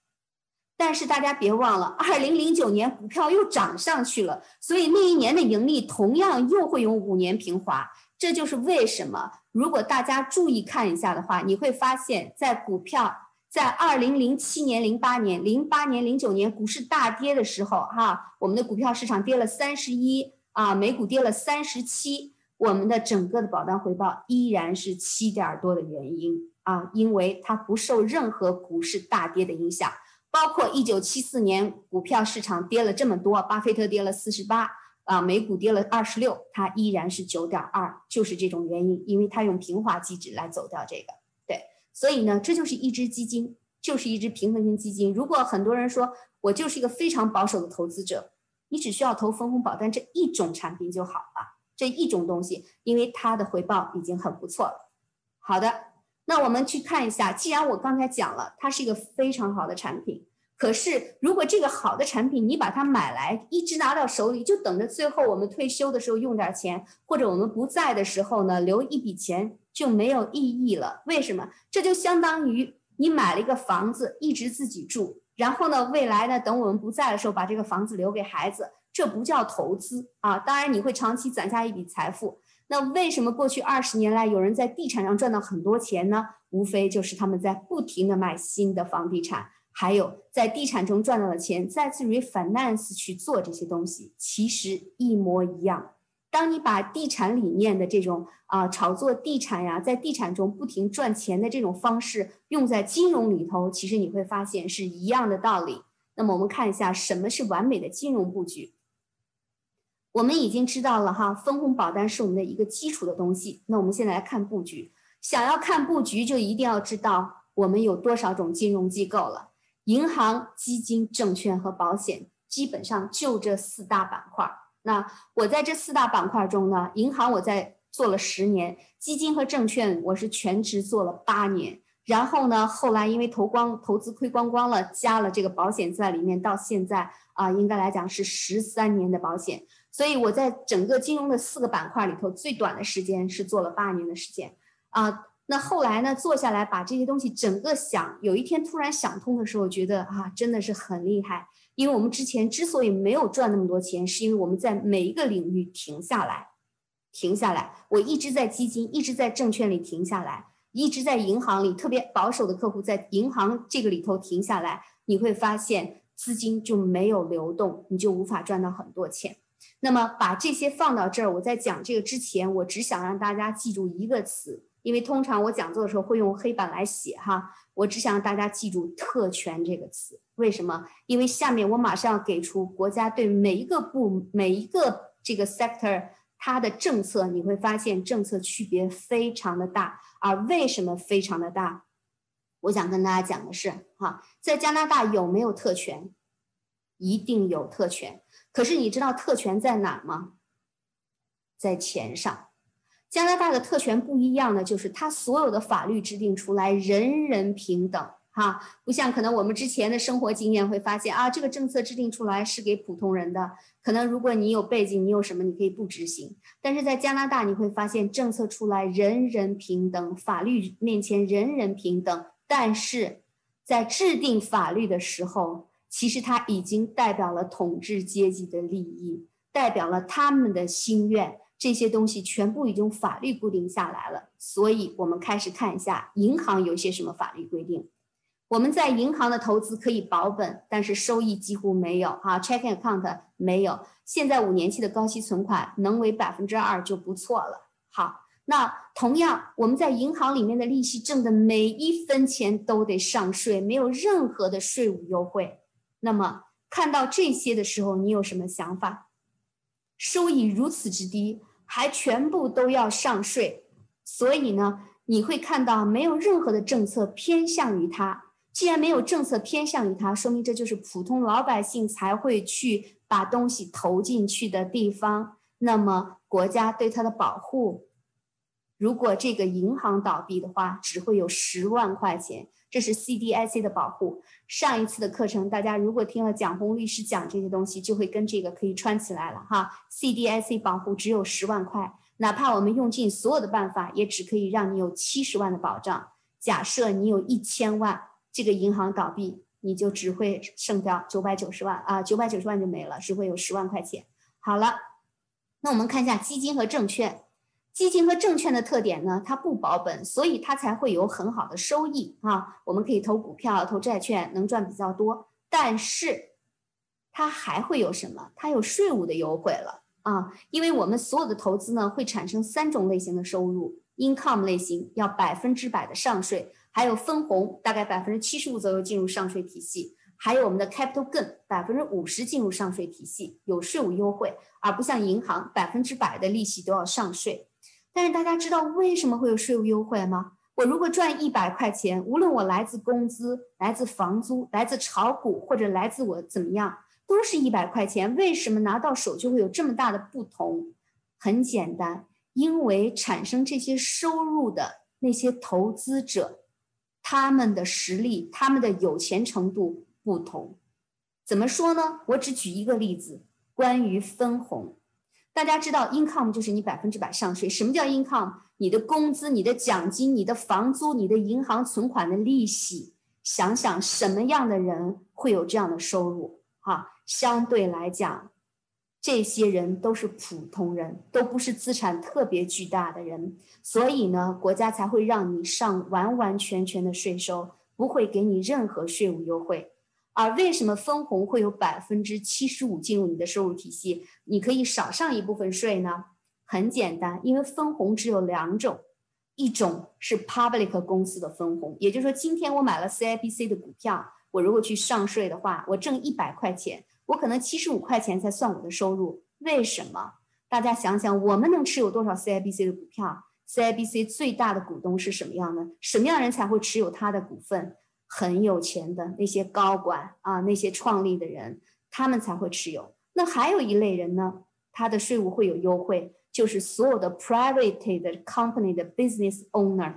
但是大家别忘了，二零零九年股票又涨上去了，所以那一年的盈利同样又会用五年平滑。这就是为什么，如果大家注意看一下的话，你会发现在股票在二零零七年、零八年、零八年、零九年股市大跌的时候，哈，我们的股票市场跌了三十一啊，美股跌了三十七。我们的整个的保单回报依然是七点多的原因啊，因为它不受任何股市大跌的影响，包括一九七四年股票市场跌了这么多，巴菲特跌了四十八啊，美股跌了二十六，它依然是九点二，就是这种原因，因为它用平滑机制来走掉这个，对，所以呢，这就是一只基金，就是一只平衡型基金。如果很多人说我就是一个非常保守的投资者，你只需要投分红保单这一种产品就好了。这一种东西，因为它的回报已经很不错了。好的，那我们去看一下。既然我刚才讲了，它是一个非常好的产品，可是如果这个好的产品你把它买来，一直拿到手里，就等着最后我们退休的时候用点钱，或者我们不在的时候呢，留一笔钱就没有意义了。为什么？这就相当于你买了一个房子，一直自己住，然后呢，未来呢，等我们不在的时候，把这个房子留给孩子。这不叫投资啊！当然你会长期攒下一笔财富。那为什么过去二十年来有人在地产上赚到很多钱呢？无非就是他们在不停的卖新的房地产，还有在地产中赚到的钱再次 refinance 去做这些东西，其实一模一样。当你把地产理念的这种啊炒作地产呀，在地产中不停赚钱的这种方式用在金融里头，其实你会发现是一样的道理。那么我们看一下什么是完美的金融布局。我们已经知道了哈，分红保单是我们的一个基础的东西。那我们现在来看布局，想要看布局，就一定要知道我们有多少种金融机构了。银行、基金、证券和保险，基本上就这四大板块。那我在这四大板块中呢，银行我在做了十年，基金和证券我是全职做了八年。然后呢，后来因为投光投资亏光光了，加了这个保险在里面，到现在啊，应该来讲是十三年的保险。所以我在整个金融的四个板块里头，最短的时间是做了八年的时间啊。那后来呢，坐下来把这些东西整个想，有一天突然想通的时候，觉得啊，真的是很厉害。因为我们之前之所以没有赚那么多钱，是因为我们在每一个领域停下来，停下来。我一直在基金，一直在证券里停下来，一直在银行里，特别保守的客户在银行这个里头停下来，你会发现资金就没有流动，你就无法赚到很多钱。那么把这些放到这儿，我在讲这个之前，我只想让大家记住一个词，因为通常我讲座的时候会用黑板来写哈，我只想让大家记住“特权”这个词。为什么？因为下面我马上要给出国家对每一个部、每一个这个 sector 它的政策，你会发现政策区别非常的大。而为什么非常的大？我想跟大家讲的是，哈，在加拿大有没有特权？一定有特权。可是你知道特权在哪吗？在钱上。加拿大的特权不一样的就是，它所有的法律制定出来，人人平等，哈，不像可能我们之前的生活经验会发现啊，这个政策制定出来是给普通人的，可能如果你有背景，你有什么，你可以不执行。但是在加拿大，你会发现政策出来，人人平等，法律面前人人平等，但是在制定法律的时候。其实它已经代表了统治阶级的利益，代表了他们的心愿，这些东西全部已经法律固定下来了。所以，我们开始看一下银行有些什么法律规定。我们在银行的投资可以保本，但是收益几乎没有啊，checking account 没有。现在五年期的高息存款能为百分之二就不错了。好，那同样我们在银行里面的利息挣的每一分钱都得上税，没有任何的税务优惠。那么看到这些的时候，你有什么想法？收益如此之低，还全部都要上税，所以呢，你会看到没有任何的政策偏向于它。既然没有政策偏向于它，说明这就是普通老百姓才会去把东西投进去的地方。那么国家对它的保护，如果这个银行倒闭的话，只会有十万块钱。这是 CDIC 的保护。上一次的课程，大家如果听了蒋红律师讲这些东西，就会跟这个可以串起来了哈。CDIC 保护只有十万块，哪怕我们用尽所有的办法，也只可以让你有七十万的保障。假设你有一千万，这个银行倒闭，你就只会剩掉九百九十万啊，九百九十万就没了，只会有十万块钱。好了，那我们看一下基金和证券。基金和证券的特点呢，它不保本，所以它才会有很好的收益啊。我们可以投股票、投债券，能赚比较多。但是它还会有什么？它有税务的优惠了啊！因为我们所有的投资呢，会产生三种类型的收入：income 类型要百分之百的上税，还有分红，大概百分之七十五左右进入上税体系。还有我们的 capital gain 百分之五十进入上税体系，有税务优惠，而不像银行百分之百的利息都要上税。但是大家知道为什么会有税务优惠吗？我如果赚一百块钱，无论我来自工资、来自房租、来自炒股或者来自我怎么样，都是一百块钱。为什么拿到手就会有这么大的不同？很简单，因为产生这些收入的那些投资者，他们的实力、他们的有钱程度。不同，怎么说呢？我只举一个例子，关于分红。大家知道，income 就是你百分之百上税。什么叫 income？你的工资、你的奖金、你的房租、你的银行存款的利息。想想什么样的人会有这样的收入？哈，相对来讲，这些人都是普通人，都不是资产特别巨大的人。所以呢，国家才会让你上完完全全的税收，不会给你任何税务优惠。而为什么分红会有百分之七十五进入你的收入体系？你可以少上一部分税呢？很简单，因为分红只有两种，一种是 public 公司的分红，也就是说，今天我买了 CIBC 的股票，我如果去上税的话，我挣一百块钱，我可能七十五块钱才算我的收入。为什么？大家想想，我们能持有多少 CIBC 的股票？CIBC 最大的股东是什么样的？什么样的人才会持有他的股份？很有钱的那些高管啊，那些创立的人，他们才会持有。那还有一类人呢，他的税务会有优惠，就是所有的 private 的 company 的 business owner，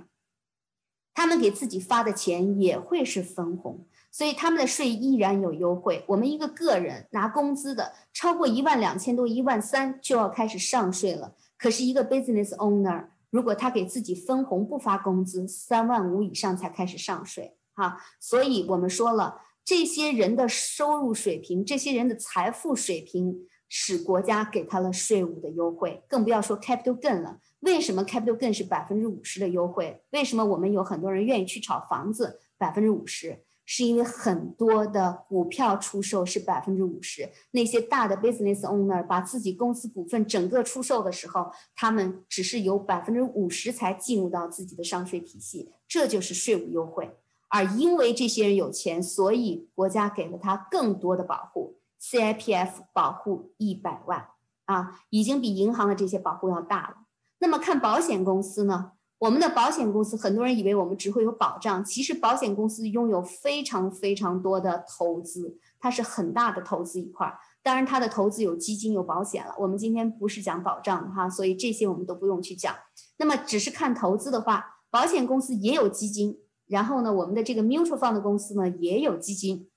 他们给自己发的钱也会是分红，所以他们的税依然有优惠。我们一个个人拿工资的，超过一万两千多、一万三就要开始上税了。可是一个 business owner，如果他给自己分红不发工资，三万五以上才开始上税。啊，所以我们说了，这些人的收入水平，这些人的财富水平，使国家给他了税务的优惠，更不要说 capital gain 了。为什么 capital gain 是百分之五十的优惠？为什么我们有很多人愿意去炒房子？百分之五十，是因为很多的股票出售是百分之五十。那些大的 business owner 把自己公司股份整个出售的时候，他们只是有百分之五十才进入到自己的上税体系，这就是税务优惠。而因为这些人有钱，所以国家给了他更多的保护。CIPF 保护一百万啊，已经比银行的这些保护要大了。那么看保险公司呢？我们的保险公司，很多人以为我们只会有保障，其实保险公司拥有非常非常多的投资，它是很大的投资一块儿。当然，它的投资有基金有保险了。我们今天不是讲保障哈，所以这些我们都不用去讲。那么只是看投资的话，保险公司也有基金。然后呢，我们的这个 mutual fund 公司呢也有基金，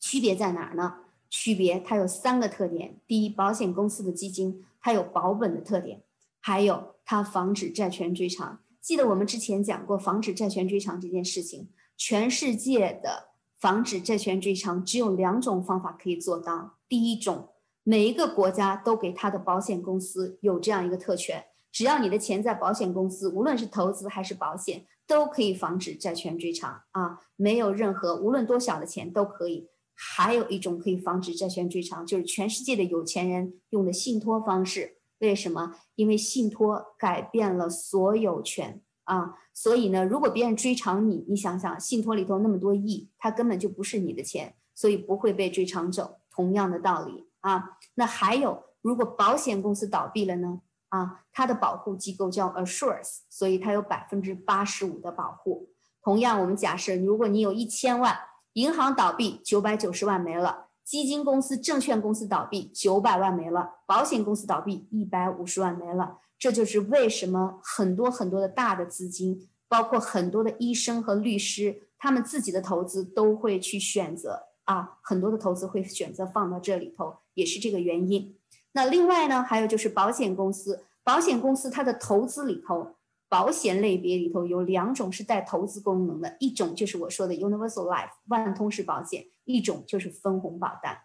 区别在哪儿呢？区别它有三个特点：第一，保险公司的基金它有保本的特点，还有它防止债权追偿。记得我们之前讲过防止债权追偿这件事情，全世界的防止债权追偿只有两种方法可以做到。第一种，每一个国家都给他的保险公司有这样一个特权，只要你的钱在保险公司，无论是投资还是保险。都可以防止债权追偿啊，没有任何无论多小的钱都可以。还有一种可以防止债权追偿，就是全世界的有钱人用的信托方式。为什么？因为信托改变了所有权啊，所以呢，如果别人追偿你，你想想，信托里头那么多亿，它根本就不是你的钱，所以不会被追偿走。同样的道理啊。那还有，如果保险公司倒闭了呢？啊，它的保护机构叫 Assures，所以它有百分之八十五的保护。同样，我们假设如果你有一千万，银行倒闭，九百九十万没了；基金公司、证券公司倒闭，九百万没了；保险公司倒闭，一百五十万没了。这就是为什么很多很多的大的资金，包括很多的医生和律师，他们自己的投资都会去选择啊，很多的投资会选择放到这里头，也是这个原因。那另外呢，还有就是保险公司，保险公司它的投资里头，保险类别里头有两种是带投资功能的，一种就是我说的 Universal Life 万通式保险，一种就是分红保单。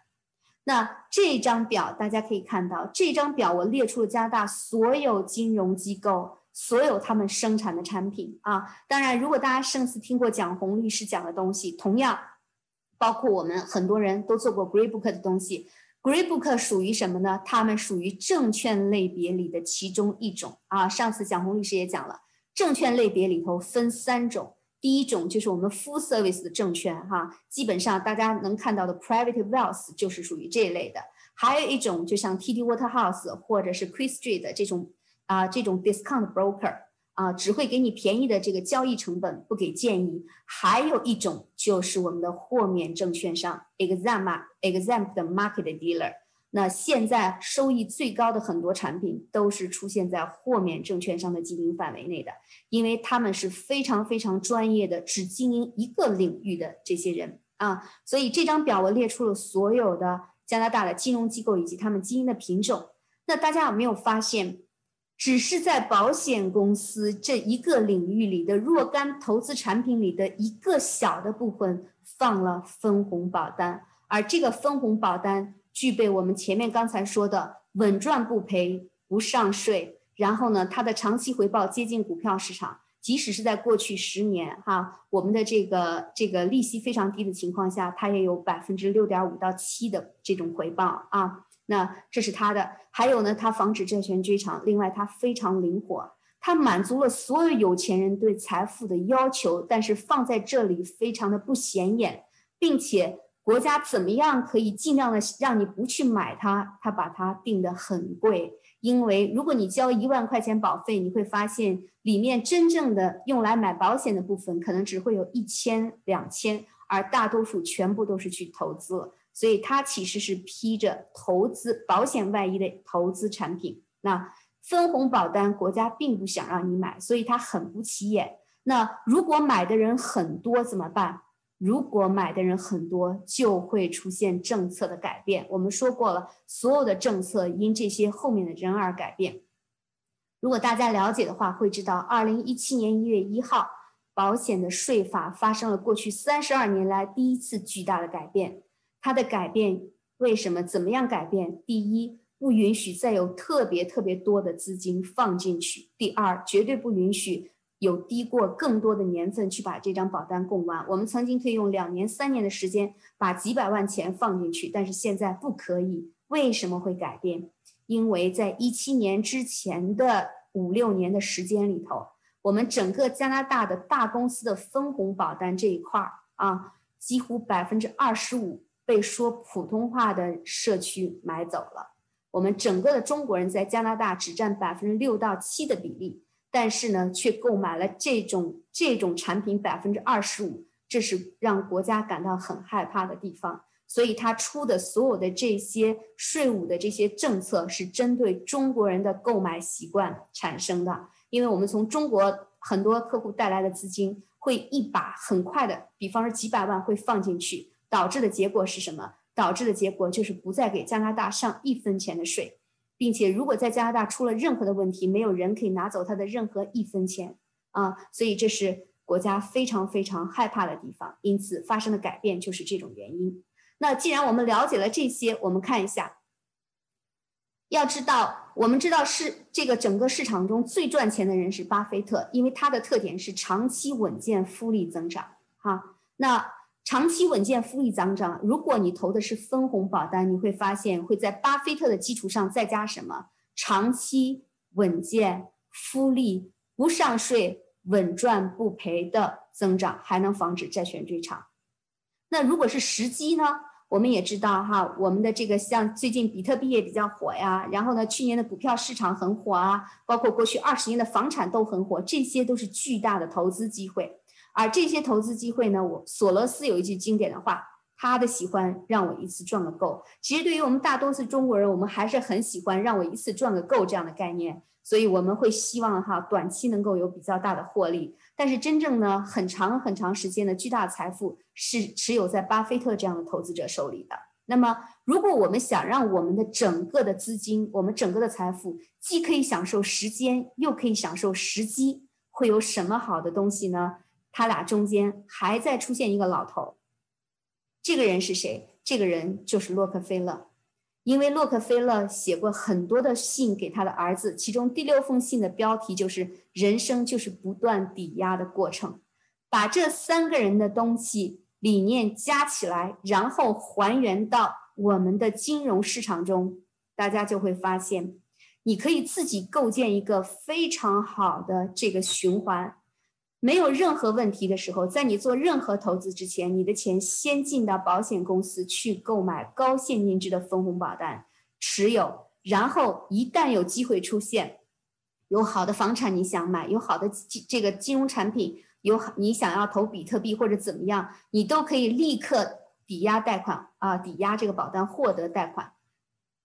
那这张表大家可以看到，这张表我列出了加拿大所有金融机构所有他们生产的产品啊。当然，如果大家上次听过蒋红律师讲的东西，同样包括我们很多人都做过 Greybook 的东西。Greenbook 属于什么呢？它们属于证券类别里的其中一种啊。上次蒋红律师也讲了，证券类别里头分三种，第一种就是我们 full service 的证券哈，基本上大家能看到的 private wealth 就是属于这一类的。还有一种就像 TD Waterhouse 或者是 q u i s Street 的这种啊，这种 discount broker。啊，只会给你便宜的这个交易成本，不给建议。还有一种就是我们的豁免证券商，exempt exempt market dealer。那现在收益最高的很多产品都是出现在豁免证券商的经营范围内的，因为他们是非常非常专业的，只经营一个领域的这些人啊。所以这张表我列出了所有的加拿大的金融机构以及他们经营的品种。那大家有没有发现？只是在保险公司这一个领域里的若干投资产品里的一个小的部分放了分红保单，而这个分红保单具备我们前面刚才说的稳赚不赔、不上税，然后呢，它的长期回报接近股票市场，即使是在过去十年哈，我们的这个这个利息非常低的情况下，它也有百分之六点五到七的这种回报啊。那这是他的，还有呢，它防止债权追偿。另外，它非常灵活，它满足了所有有钱人对财富的要求，但是放在这里非常的不显眼，并且国家怎么样可以尽量的让你不去买它？它把它定得很贵，因为如果你交一万块钱保费，你会发现里面真正的用来买保险的部分可能只会有一千两千，而大多数全部都是去投资。所以它其实是披着投资保险外衣的投资产品。那分红保单国家并不想让你买，所以它很不起眼。那如果买的人很多怎么办？如果买的人很多，就会出现政策的改变。我们说过了，所有的政策因这些后面的人而改变。如果大家了解的话，会知道，二零一七年一月一号，保险的税法发生了过去三十二年来第一次巨大的改变。它的改变为什么？怎么样改变？第一，不允许再有特别特别多的资金放进去；第二，绝对不允许有低过更多的年份去把这张保单供完。我们曾经可以用两年、三年的时间把几百万钱放进去，但是现在不可以。为什么会改变？因为在一七年之前的五六年的时间里头，我们整个加拿大的大公司的分红保单这一块儿啊，几乎百分之二十五。被说普通话的社区买走了。我们整个的中国人在加拿大只占百分之六到七的比例，但是呢，却购买了这种这种产品百分之二十五，这是让国家感到很害怕的地方。所以他出的所有的这些税务的这些政策，是针对中国人的购买习惯产生的。因为我们从中国很多客户带来的资金，会一把很快的，比方说几百万会放进去。导致的结果是什么？导致的结果就是不再给加拿大上一分钱的税，并且如果在加拿大出了任何的问题，没有人可以拿走他的任何一分钱啊！所以这是国家非常非常害怕的地方，因此发生的改变就是这种原因。那既然我们了解了这些，我们看一下，要知道，我们知道是这个整个市场中最赚钱的人是巴菲特，因为他的特点是长期稳健复利增长。哈，那。长期稳健复利增长。如果你投的是分红保单，你会发现会在巴菲特的基础上再加什么？长期稳健复利、不上税、稳赚不赔的增长，还能防止债权追偿。那如果是时机呢？我们也知道哈，我们的这个像最近比特币也比较火呀，然后呢，去年的股票市场很火啊，包括过去二十年的房产都很火，这些都是巨大的投资机会。而这些投资机会呢，我索罗斯有一句经典的话，他的喜欢让我一次赚个够。其实对于我们大多数中国人，我们还是很喜欢让我一次赚个够这样的概念，所以我们会希望哈短期能够有比较大的获利。但是真正呢，很长很长时间的巨大财富是持有在巴菲特这样的投资者手里的。那么，如果我们想让我们的整个的资金，我们整个的财富既可以享受时间，又可以享受时机，会有什么好的东西呢？他俩中间还在出现一个老头，这个人是谁？这个人就是洛克菲勒，因为洛克菲勒写过很多的信给他的儿子，其中第六封信的标题就是“人生就是不断抵押的过程”。把这三个人的东西理念加起来，然后还原到我们的金融市场中，大家就会发现，你可以自己构建一个非常好的这个循环。没有任何问题的时候，在你做任何投资之前，你的钱先进到保险公司去购买高现金值的分红保单持有，然后一旦有机会出现，有好的房产你想买，有好的这个金融产品，有你想要投比特币或者怎么样，你都可以立刻抵押贷款啊，抵押这个保单获得贷款。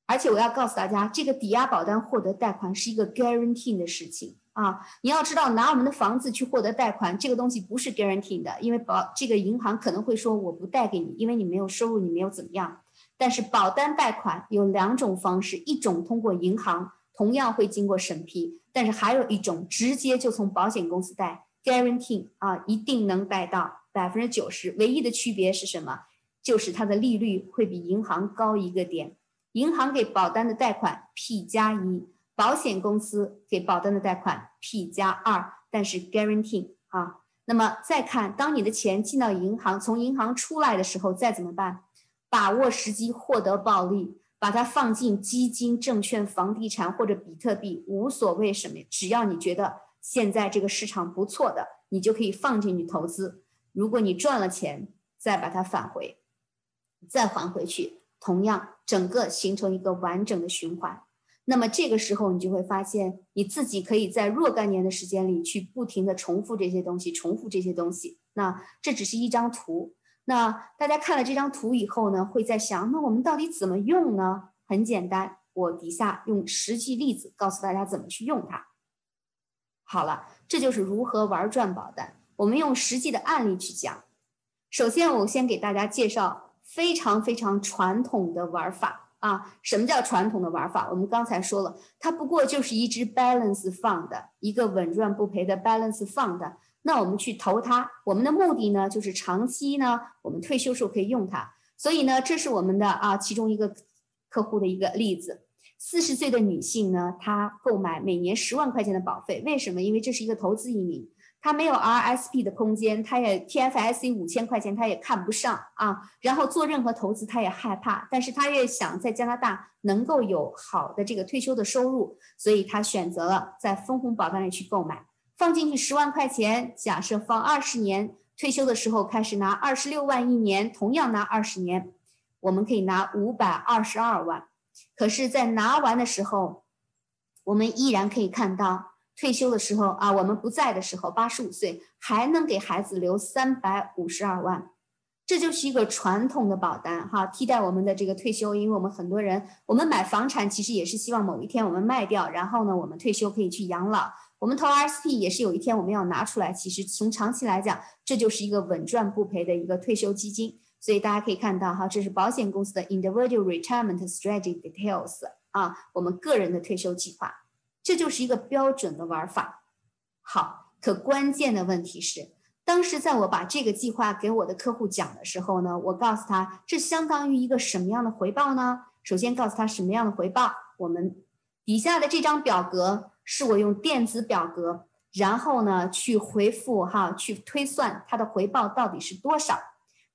而且我要告诉大家，这个抵押保单获得贷款是一个 guarantee 的事情。啊，你要知道，拿我们的房子去获得贷款，这个东西不是 guarantee 的，因为保这个银行可能会说我不贷给你，因为你没有收入，你没有怎么样。但是保单贷款有两种方式，一种通过银行，同样会经过审批，但是还有一种直接就从保险公司贷 guarantee 啊，一定能贷到百分之九十。唯一的区别是什么？就是它的利率会比银行高一个点。银行给保单的贷款 P 加一。保险公司给保单的贷款 P 加二，但是 guarantee 啊。那么再看，当你的钱进到银行，从银行出来的时候，再怎么办？把握时机获得暴利，把它放进基金、证券、房地产或者比特币，无所谓什么，只要你觉得现在这个市场不错的，你就可以放进去投资。如果你赚了钱，再把它返回，再还回去，同样整个形成一个完整的循环。那么这个时候，你就会发现你自己可以在若干年的时间里去不停的重复这些东西，重复这些东西。那这只是一张图。那大家看了这张图以后呢，会在想，那我们到底怎么用呢？很简单，我底下用实际例子告诉大家怎么去用它。好了，这就是如何玩转保单。我们用实际的案例去讲。首先，我先给大家介绍非常非常传统的玩法。啊，什么叫传统的玩法？我们刚才说了，它不过就是一只 balance fund，一个稳赚不赔的 balance fund。那我们去投它，我们的目的呢，就是长期呢，我们退休时候可以用它。所以呢，这是我们的啊，其中一个客户的一个例子。四十岁的女性呢，她购买每年十万块钱的保费，为什么？因为这是一个投资移民。他没有 RSP 的空间，他也 TFSC 五千块钱他也看不上啊。然后做任何投资他也害怕，但是他也想在加拿大能够有好的这个退休的收入，所以他选择了在分红保单里去购买，放进去十万块钱，假设放二十年，退休的时候开始拿二十六万一年，同样拿二十年，我们可以拿五百二十二万。可是，在拿完的时候，我们依然可以看到。退休的时候啊，我们不在的时候，八十五岁还能给孩子留三百五十二万，这就是一个传统的保单哈，替代我们的这个退休。因为我们很多人，我们买房产其实也是希望某一天我们卖掉，然后呢，我们退休可以去养老。我们投 RSP 也是有一天我们要拿出来。其实从长期来讲，这就是一个稳赚不赔的一个退休基金。所以大家可以看到哈，这是保险公司的 Individual Retirement Strategy Details 啊，我们个人的退休计划。这就是一个标准的玩法。好，可关键的问题是，当时在我把这个计划给我的客户讲的时候呢，我告诉他，这相当于一个什么样的回报呢？首先告诉他什么样的回报。我们底下的这张表格是我用电子表格，然后呢去回复哈，去推算它的回报到底是多少。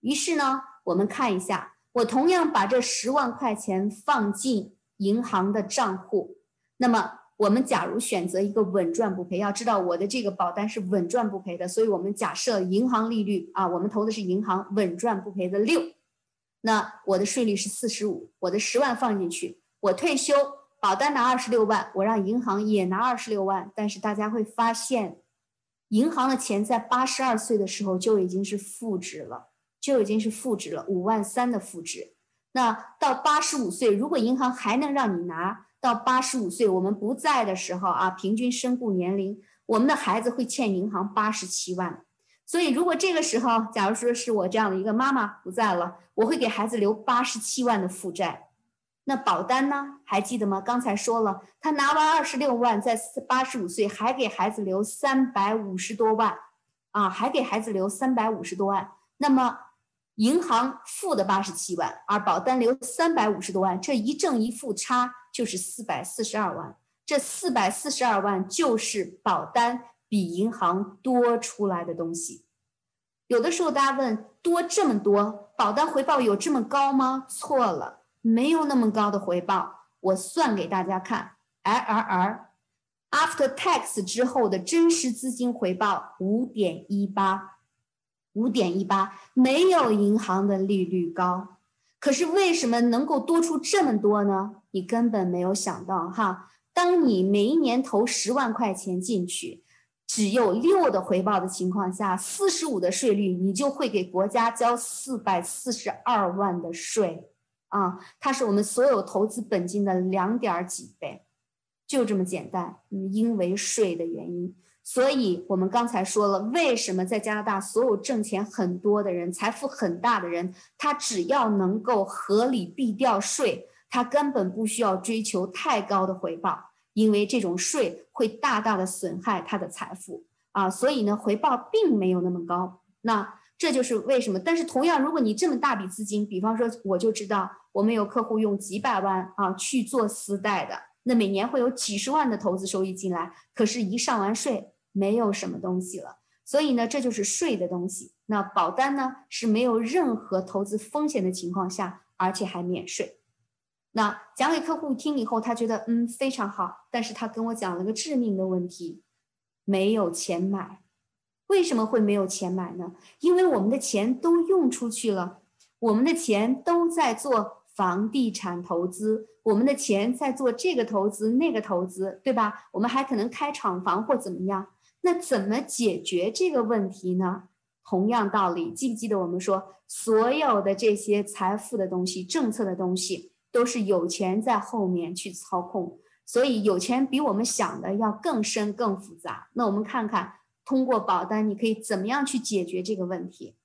于是呢，我们看一下，我同样把这十万块钱放进银行的账户，那么。我们假如选择一个稳赚不赔，要知道我的这个保单是稳赚不赔的，所以我们假设银行利率啊，我们投的是银行稳赚不赔的六，那我的税率是四十五，我的十万放进去，我退休，保单拿二十六万，我让银行也拿二十六万，但是大家会发现，银行的钱在八十二岁的时候就已经是负值了，就已经是负值了，五万三的负值。那到八十五岁，如果银行还能让你拿到八十五岁，我们不在的时候啊，平均身故年龄，我们的孩子会欠银行八十七万。所以，如果这个时候，假如说是我这样的一个妈妈不在了，我会给孩子留八十七万的负债。那保单呢？还记得吗？刚才说了，他拿完二十六万，在八十五岁还给孩子留三百五十多万，啊，还给孩子留三百五十多万。那么，银行付的八十七万，而保单留三百五十多万，这一正一负差就是四百四十二万。这四百四十二万就是保单。比银行多出来的东西，有的时候大家问多这么多，保单回报有这么高吗？错了，没有那么高的回报。我算给大家看，IRR after tax 之后的真实资金回报五点一八，五点一八没有银行的利率高，可是为什么能够多出这么多呢？你根本没有想到哈，当你每一年投十万块钱进去。只有六的回报的情况下，四十五的税率，你就会给国家交四百四十二万的税啊！它是我们所有投资本金的两点几倍，就这么简单。因为税的原因，所以我们刚才说了，为什么在加拿大所有挣钱很多的人、财富很大的人，他只要能够合理避掉税，他根本不需要追求太高的回报。因为这种税会大大的损害他的财富啊，所以呢，回报并没有那么高。那这就是为什么。但是同样，如果你这么大笔资金，比方说，我就知道我们有客户用几百万啊去做私贷的，那每年会有几十万的投资收益进来，可是，一上完税，没有什么东西了。所以呢，这就是税的东西。那保单呢，是没有任何投资风险的情况下，而且还免税。那讲给客户听以后，他觉得嗯非常好，但是他跟我讲了个致命的问题，没有钱买。为什么会没有钱买呢？因为我们的钱都用出去了，我们的钱都在做房地产投资，我们的钱在做这个投资那个投资，对吧？我们还可能开厂房或怎么样？那怎么解决这个问题呢？同样道理，记不记得我们说所有的这些财富的东西、政策的东西？都是有钱在后面去操控，所以有钱比我们想的要更深更复杂。那我们看看，通过保单你可以怎么样去解决这个问题？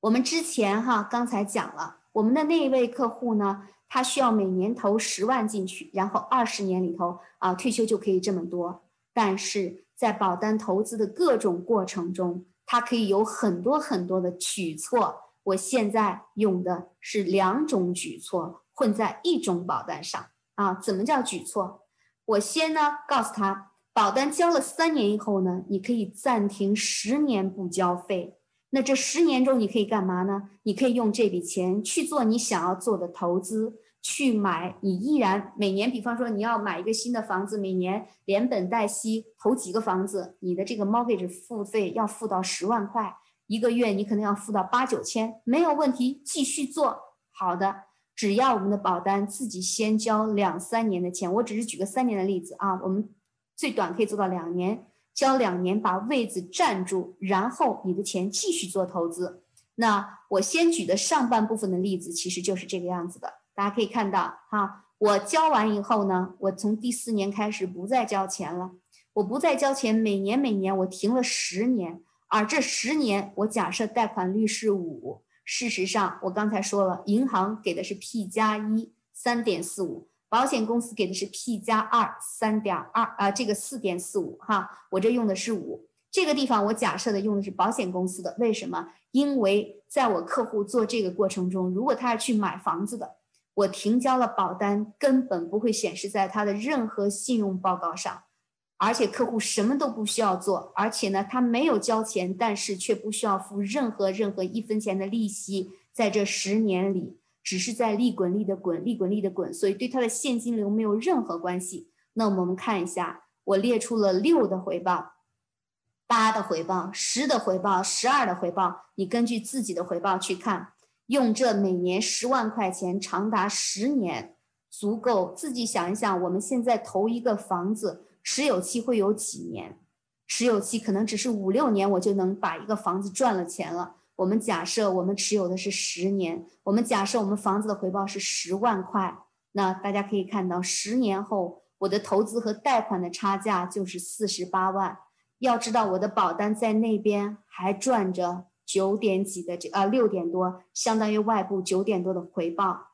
我们之前哈刚才讲了，我们的那一位客户呢，他需要每年投十万进去，然后二十年里头啊退休就可以这么多。但是在保单投资的各种过程中，它可以有很多很多的举措。我现在用的是两种举措混在一种保单上啊？怎么叫举措？我先呢告诉他，保单交了三年以后呢，你可以暂停十年不交费。那这十年中你可以干嘛呢？你可以用这笔钱去做你想要做的投资，去买你依然每年，比方说你要买一个新的房子，每年连本带息投几个房子，你的这个 mortgage 付费要付到十万块。一个月你可能要付到八九千，没有问题，继续做好的。只要我们的保单自己先交两三年的钱，我只是举个三年的例子啊，我们最短可以做到两年，交两年把位子占住，然后你的钱继续做投资。那我先举的上半部分的例子其实就是这个样子的，大家可以看到哈，我交完以后呢，我从第四年开始不再交钱了，我不再交钱，每年每年我停了十年。而这十年，我假设贷款率是五，事实上我刚才说了，银行给的是 P 加一，三点四五，保险公司给的是 P 加二，三点二，啊，这个四点四五，哈，我这用的是五，这个地方我假设的用的是保险公司的，为什么？因为在我客户做这个过程中，如果他要去买房子的，我停交了保单，根本不会显示在他的任何信用报告上。而且客户什么都不需要做，而且呢，他没有交钱，但是却不需要付任何任何一分钱的利息，在这十年里，只是在利滚利的滚，利滚利的滚，所以对他的现金流没有任何关系。那我们看一下，我列出了六的回报，八的回报，十的回报，十二的回报，你根据自己的回报去看。用这每年十万块钱长达十年，足够自己想一想，我们现在投一个房子持有期会有几年？持有期可能只是五六年，我就能把一个房子赚了钱了。我们假设我们持有的是十年，我们假设我们房子的回报是十万块，那大家可以看到，十年后我的投资和贷款的差价就是四十八万。要知道我的保单在那边还赚着九点几的这啊六点多，相当于外部九点多的回报，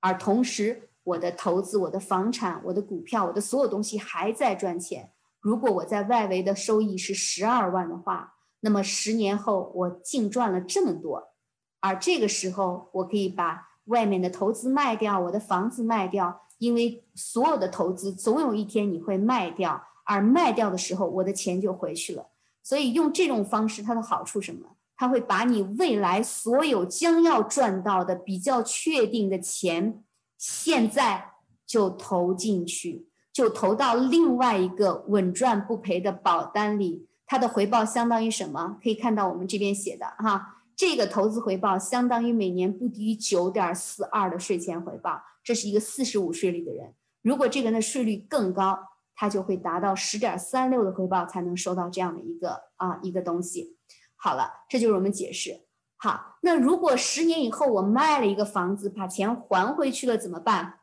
而同时我的投资、我的房产、我的股票、我的所有东西还在赚钱。如果我在外围的收益是十二万的话，那么十年后我净赚了这么多，而这个时候我可以把外面的投资卖掉，我的房子卖掉，因为所有的投资总有一天你会卖掉。而卖掉的时候，我的钱就回去了。所以用这种方式，它的好处什么？它会把你未来所有将要赚到的比较确定的钱，现在就投进去，就投到另外一个稳赚不赔的保单里。它的回报相当于什么？可以看到我们这边写的哈，这个投资回报相当于每年不低于九点四二的税前回报。这是一个四十五税率的人，如果这个人的税率更高。他就会达到十点三六的回报，才能收到这样的一个啊一个东西。好了，这就是我们解释。好，那如果十年以后我卖了一个房子，把钱还回去了怎么办？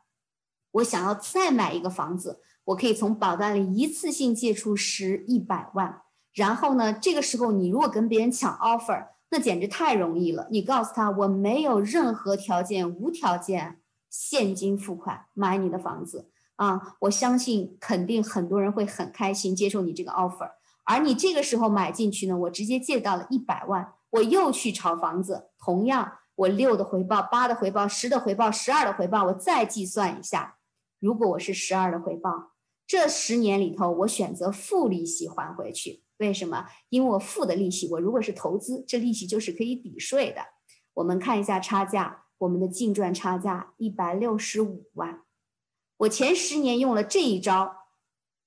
我想要再买一个房子，我可以从保单里一次性借出十一百万。然后呢，这个时候你如果跟别人抢 offer，那简直太容易了。你告诉他我没有任何条件，无条件现金付款买你的房子。啊，我相信肯定很多人会很开心接受你这个 offer，而你这个时候买进去呢，我直接借到了一百万，我又去炒房子，同样我六的回报、八的回报、十的回报、十二的回报，我再计算一下，如果我是十二的回报，这十年里头我选择负利息还回去，为什么？因为我付的利息，我如果是投资，这利息就是可以抵税的。我们看一下差价，我们的净赚差价一百六十五万。我前十年用了这一招，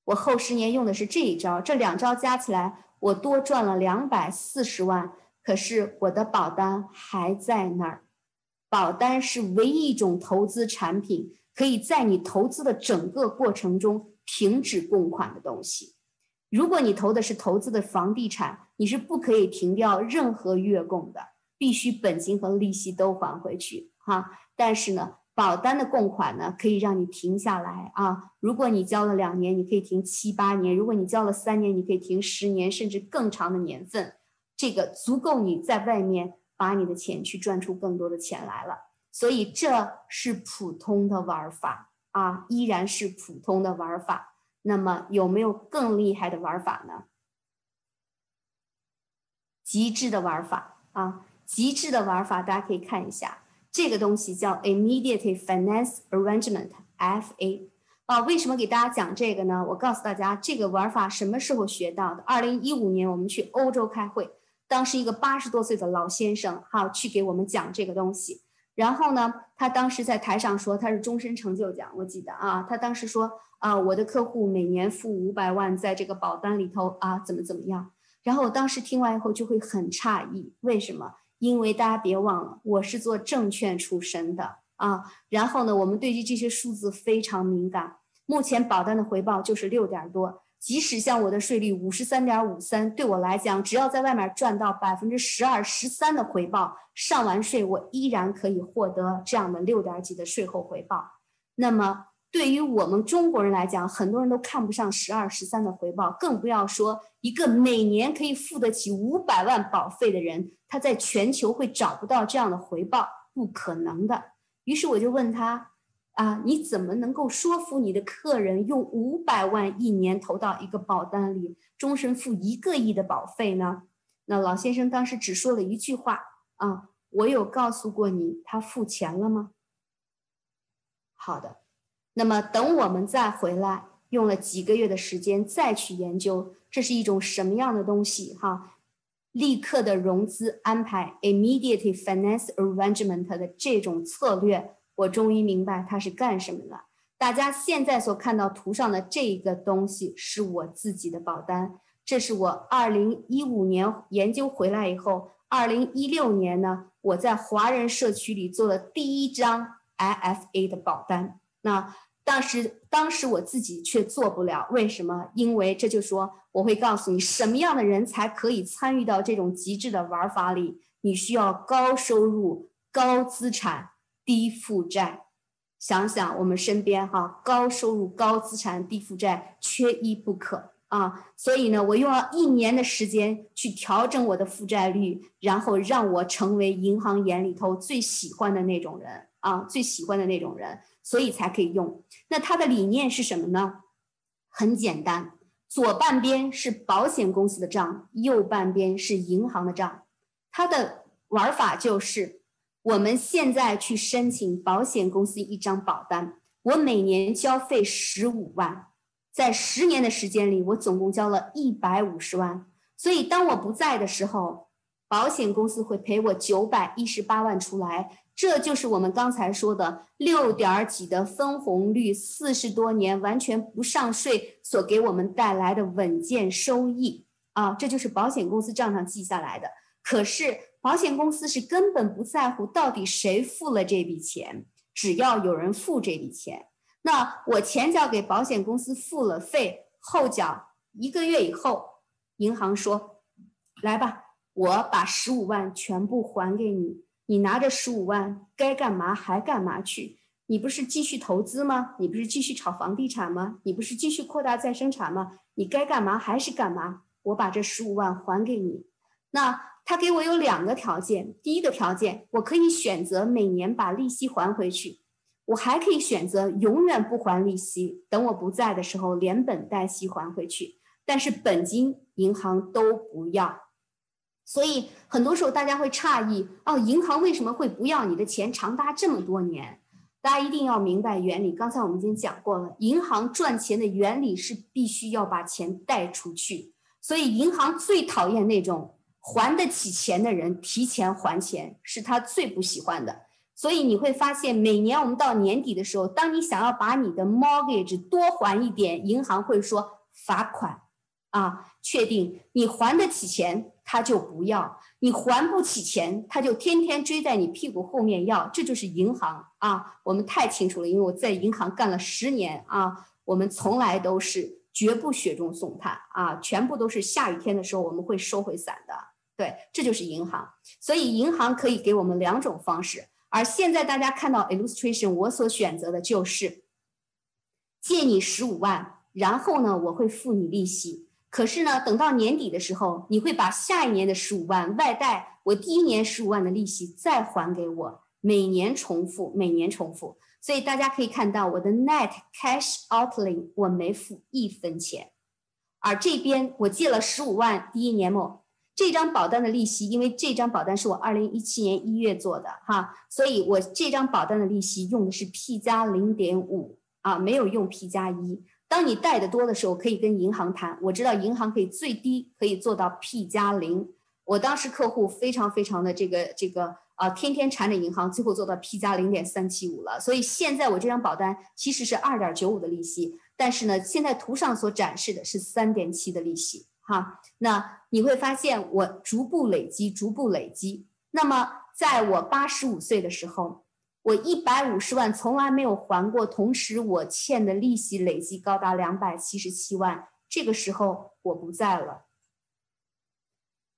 我后十年用的是这一招，这两招加起来，我多赚了两百四十万。可是我的保单还在那儿，保单是唯一一种投资产品，可以在你投资的整个过程中停止供款的东西。如果你投的是投资的房地产，你是不可以停掉任何月供的，必须本金和利息都还回去哈。但是呢？保单的供款呢，可以让你停下来啊。如果你交了两年，你可以停七八年；如果你交了三年，你可以停十年，甚至更长的年份。这个足够你在外面把你的钱去赚出更多的钱来了。所以这是普通的玩法啊，依然是普通的玩法。那么有没有更厉害的玩法呢？极致的玩法啊，极致的玩法，大家可以看一下。这个东西叫 Immediate Finance Arrangement（FA） 啊，为什么给大家讲这个呢？我告诉大家，这个玩法什么时候学到的？二零一五年我们去欧洲开会，当时一个八十多岁的老先生哈去给我们讲这个东西，然后呢，他当时在台上说他是终身成就奖，我记得啊，他当时说啊，我的客户每年付五百万在这个保单里头啊，怎么怎么样？然后我当时听完以后就会很诧异，为什么？因为大家别忘了，我是做证券出身的啊。然后呢，我们对于这些数字非常敏感。目前保单的回报就是六点多，即使像我的税率五十三点五三，对我来讲，只要在外面赚到百分之十二、十三的回报，上完税，我依然可以获得这样的六点几的税后回报。那么，对于我们中国人来讲，很多人都看不上十二、十三的回报，更不要说一个每年可以付得起五百万保费的人。他在全球会找不到这样的回报，不可能的。于是我就问他：啊，你怎么能够说服你的客人用五百万一年投到一个保单里，终身付一个亿的保费呢？那老先生当时只说了一句话：啊，我有告诉过你他付钱了吗？好的，那么等我们再回来，用了几个月的时间再去研究，这是一种什么样的东西？哈。立刻的融资安排 （immediate finance arrangement） 的这种策略，我终于明白它是干什么了。大家现在所看到图上的这个东西是我自己的保单，这是我二零一五年研究回来以后，二零一六年呢，我在华人社区里做了第一张 IFA 的保单。那当时，当时我自己却做不了，为什么？因为这就说我会告诉你，什么样的人才可以参与到这种极致的玩法里？你需要高收入、高资产、低负债。想想我们身边哈，高收入、高资产、低负债，缺一不可啊！所以呢，我用了一年的时间去调整我的负债率，然后让我成为银行眼里头最喜欢的那种人啊，最喜欢的那种人。所以才可以用。那它的理念是什么呢？很简单，左半边是保险公司的账，右半边是银行的账。它的玩法就是，我们现在去申请保险公司一张保单，我每年交费十五万，在十年的时间里，我总共交了一百五十万。所以当我不在的时候，保险公司会赔我九百一十八万出来。这就是我们刚才说的六点几的分红率，四十多年完全不上税所给我们带来的稳健收益啊！这就是保险公司账上记下来的。可是保险公司是根本不在乎到底谁付了这笔钱，只要有人付这笔钱。那我前脚给保险公司付了费，后脚一个月以后，银行说：“来吧，我把十五万全部还给你。”你拿着十五万，该干嘛还干嘛去？你不是继续投资吗？你不是继续炒房地产吗？你不是继续扩大再生产吗？你该干嘛还是干嘛？我把这十五万还给你。那他给我有两个条件，第一个条件，我可以选择每年把利息还回去，我还可以选择永远不还利息，等我不在的时候连本带息还回去，但是本金银行都不要。所以很多时候大家会诧异哦，银行为什么会不要你的钱长达这么多年？大家一定要明白原理。刚才我们已经讲过了，银行赚钱的原理是必须要把钱贷出去。所以银行最讨厌那种还得起钱的人提前还钱，是他最不喜欢的。所以你会发现，每年我们到年底的时候，当你想要把你的 mortgage 多还一点，银行会说罚款啊，确定你还得起钱。他就不要你还不起钱，他就天天追在你屁股后面要，这就是银行啊！我们太清楚了，因为我在银行干了十年啊，我们从来都是绝不雪中送炭啊，全部都是下雨天的时候我们会收回伞的。对，这就是银行。所以银行可以给我们两种方式，而现在大家看到 illustration，我所选择的就是借你十五万，然后呢，我会付你利息。可是呢，等到年底的时候，你会把下一年的十五万外贷，我第一年十五万的利息再还给我，每年重复，每年重复。所以大家可以看到，我的 net cash outlay 我没付一分钱，而这边我借了十五万，第一年末这张保单的利息，因为这张保单是我二零一七年一月做的哈，所以我这张保单的利息用的是 P 加零点五啊，没有用 P 加一。当你贷的多的时候，可以跟银行谈。我知道银行可以最低可以做到 P 加零。我当时客户非常非常的这个这个啊，天天缠着银行，最后做到 P 加零点三七五了。所以现在我这张保单其实是二点九五的利息，但是呢，现在图上所展示的是三点七的利息。哈，那你会发现我逐步累积，逐步累积。那么在我八十五岁的时候。我一百五十万从来没有还过，同时我欠的利息累计高达两百七十七万。这个时候我不在了，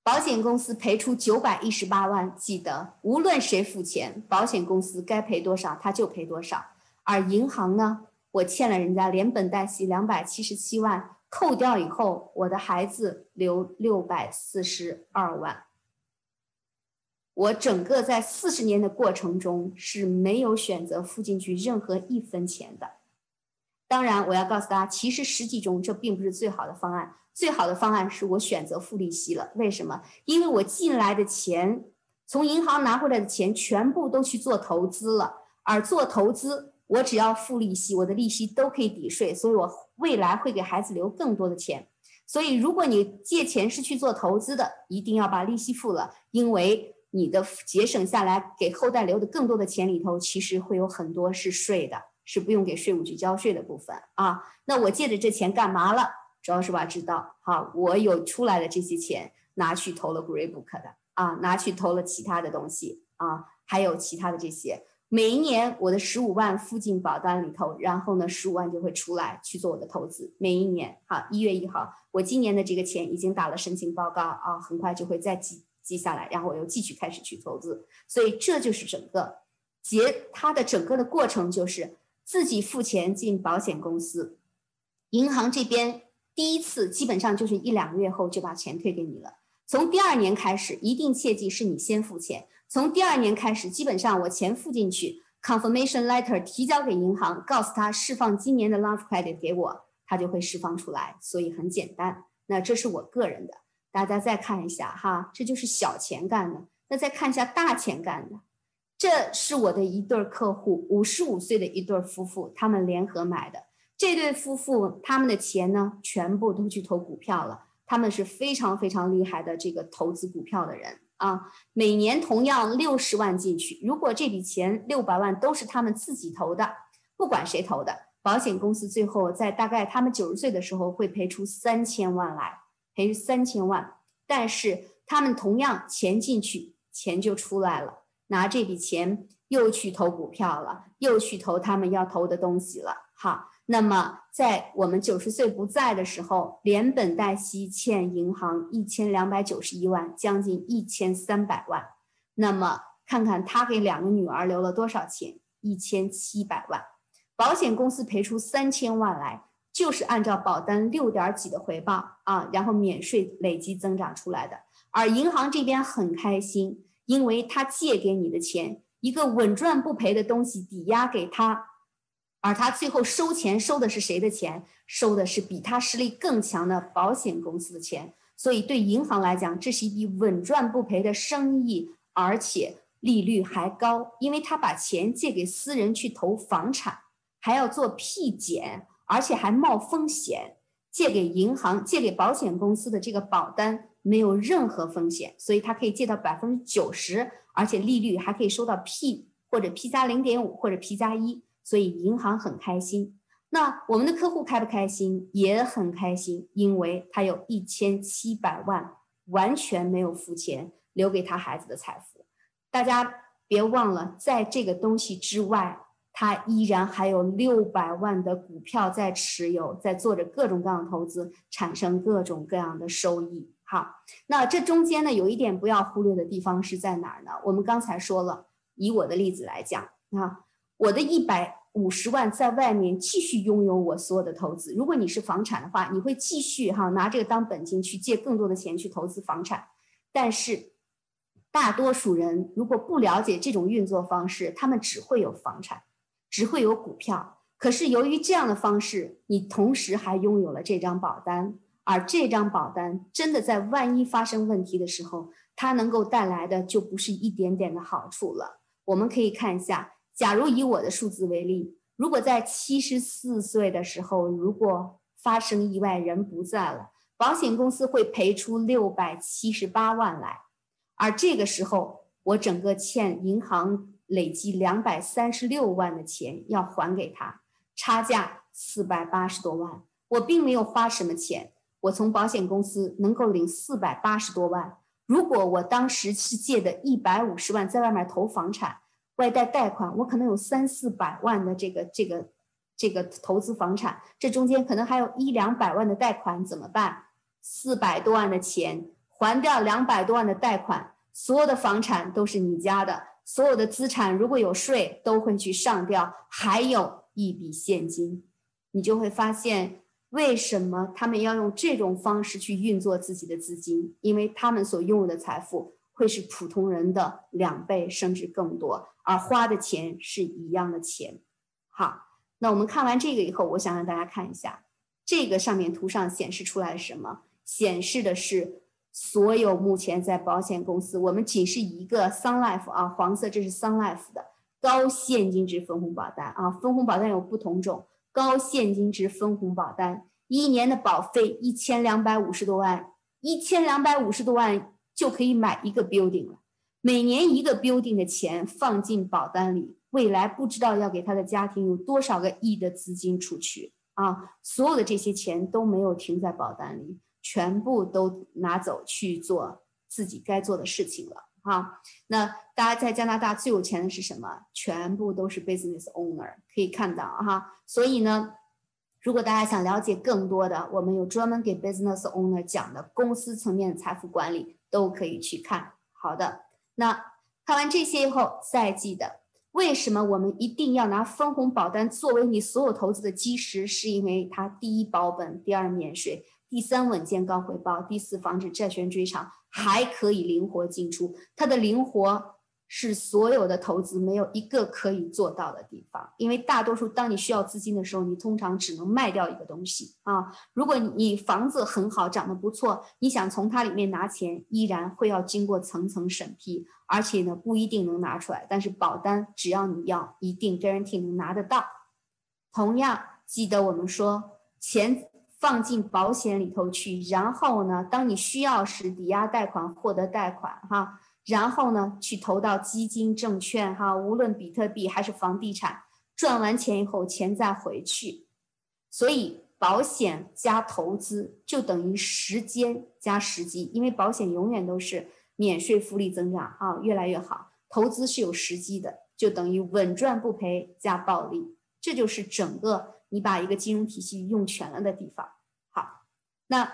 保险公司赔出九百一十八万。记得，无论谁付钱，保险公司该赔多少他就赔多少。而银行呢，我欠了人家连本带息两百七十七万，扣掉以后，我的孩子留六百四十二万。我整个在四十年的过程中是没有选择付进去任何一分钱的。当然，我要告诉大家，其实实际中这并不是最好的方案。最好的方案是我选择付利息了。为什么？因为我进来的钱，从银行拿回来的钱全部都去做投资了。而做投资，我只要付利息，我的利息都可以抵税，所以我未来会给孩子留更多的钱。所以，如果你借钱是去做投资的，一定要把利息付了，因为。你的节省下来给后代留的更多的钱里头，其实会有很多是税的，是不用给税务局交税的部分啊。那我借的这钱干嘛了？主要是吧知道，好，我有出来的这些钱拿去投了 Greybook 的啊，拿去投了其他的东西啊，还有其他的这些。每一年我的十五万附近保单里头，然后呢十五万就会出来去做我的投资。每一年，好，一月一号，我今年的这个钱已经打了申请报告啊，很快就会再记记下来，然后我又继续开始去投资。所以这就是整个结它的整个的过程，就是自己付钱进保险公司，银行这边第一次基本上就是一两个月后就把钱退给你了。从第二年开始，一定切记是你先付钱。从第二年开始，基本上我钱付进去，confirmation letter 提交给银行，告诉他释放今年的 love credit 给我，他就会释放出来。所以很简单。那这是我个人的，大家再看一下哈，这就是小钱干的。那再看一下大钱干的，这是我的一对客户，五十五岁的一对夫妇，他们联合买的。这对夫妇他们的钱呢，全部都去投股票了。他们是非常非常厉害的这个投资股票的人。啊，每年同样六十万进去，如果这笔钱六百万都是他们自己投的，不管谁投的，保险公司最后在大概他们九十岁的时候会赔出三千万来，赔三千万。但是他们同样钱进去，钱就出来了，拿这笔钱又去投股票了，又去投他们要投的东西了，好。那么，在我们九十岁不在的时候，连本带息欠银行一千两百九十一万，将近一千三百万。那么，看看他给两个女儿留了多少钱？一千七百万。保险公司赔出三千万来，就是按照保单六点几的回报啊，然后免税累积增长出来的。而银行这边很开心，因为他借给你的钱，一个稳赚不赔的东西抵押给他。而他最后收钱收的是谁的钱？收的是比他实力更强的保险公司的钱。所以对银行来讲，这是一笔稳赚不赔的生意，而且利率还高，因为他把钱借给私人去投房产，还要做批减，而且还冒风险。借给银行、借给保险公司的这个保单没有任何风险，所以他可以借到百分之九十，而且利率还可以收到 P 或者 P 加零点五或者 P 加一。所以银行很开心，那我们的客户开不开心？也很开心，因为他有一千七百万完全没有付钱，留给他孩子的财富。大家别忘了，在这个东西之外，他依然还有六百万的股票在持有，在做着各种各样的投资，产生各种各样的收益。好，那这中间呢，有一点不要忽略的地方是在哪儿呢？我们刚才说了，以我的例子来讲，啊。我的一百五十万在外面继续拥有我所有的投资。如果你是房产的话，你会继续哈拿这个当本金去借更多的钱去投资房产。但是，大多数人如果不了解这种运作方式，他们只会有房产，只会有股票。可是由于这样的方式，你同时还拥有了这张保单，而这张保单真的在万一发生问题的时候，它能够带来的就不是一点点的好处了。我们可以看一下。假如以我的数字为例，如果在七十四岁的时候，如果发生意外，人不在了，保险公司会赔出六百七十八万来，而这个时候，我整个欠银行累计两百三十六万的钱要还给他，差价四百八十多万，我并没有花什么钱，我从保险公司能够领四百八十多万，如果我当时是借的一百五十万在外面投房产。外贷贷款，我可能有三四百万的这个这个这个投资房产，这中间可能还有一两百万的贷款，怎么办？四百多万的钱还掉两百多万的贷款，所有的房产都是你家的，所有的资产如果有税都会去上掉，还有一笔现金，你就会发现为什么他们要用这种方式去运作自己的资金，因为他们所拥有的财富会是普通人的两倍甚至更多。而花的钱是一样的钱，好，那我们看完这个以后，我想让大家看一下这个上面图上显示出来什么？显示的是所有目前在保险公司，我们仅是一个 Sun Life 啊，黄色这是 Sun Life 的高现金值分红保单啊，分红保单有不同种，高现金值分红保单一年的保费一千两百五十多万，一千两百五十多万就可以买一个 building 了。每年一个 building 的钱放进保单里，未来不知道要给他的家庭有多少个亿的资金出去啊！所有的这些钱都没有停在保单里，全部都拿走去做自己该做的事情了哈。那大家在加拿大最有钱的是什么？全部都是 business owner，可以看到哈。所以呢，如果大家想了解更多的，我们有专门给 business owner 讲的公司层面的财富管理，都可以去看。好的，那看完这些以后，再记得。为什么我们一定要拿分红保单作为你所有投资的基石？是因为它第一保本，第二免税，第三稳健高回报，第四防止债权追偿，还可以灵活进出。它的灵活。是所有的投资没有一个可以做到的地方，因为大多数当你需要资金的时候，你通常只能卖掉一个东西啊。如果你房子很好，长得不错，你想从它里面拿钱，依然会要经过层层审批，而且呢不一定能拿出来。但是保单只要你要，一定 guarantee 能拿得到。同样记得我们说，钱放进保险里头去，然后呢，当你需要时抵押贷款获得贷款哈。然后呢，去投到基金、证券，哈，无论比特币还是房地产，赚完钱以后，钱再回去。所以，保险加投资就等于时间加时机，因为保险永远都是免税复利增长，啊，越来越好。投资是有时机的，就等于稳赚不赔加暴利，这就是整个你把一个金融体系用全了的地方。好，那。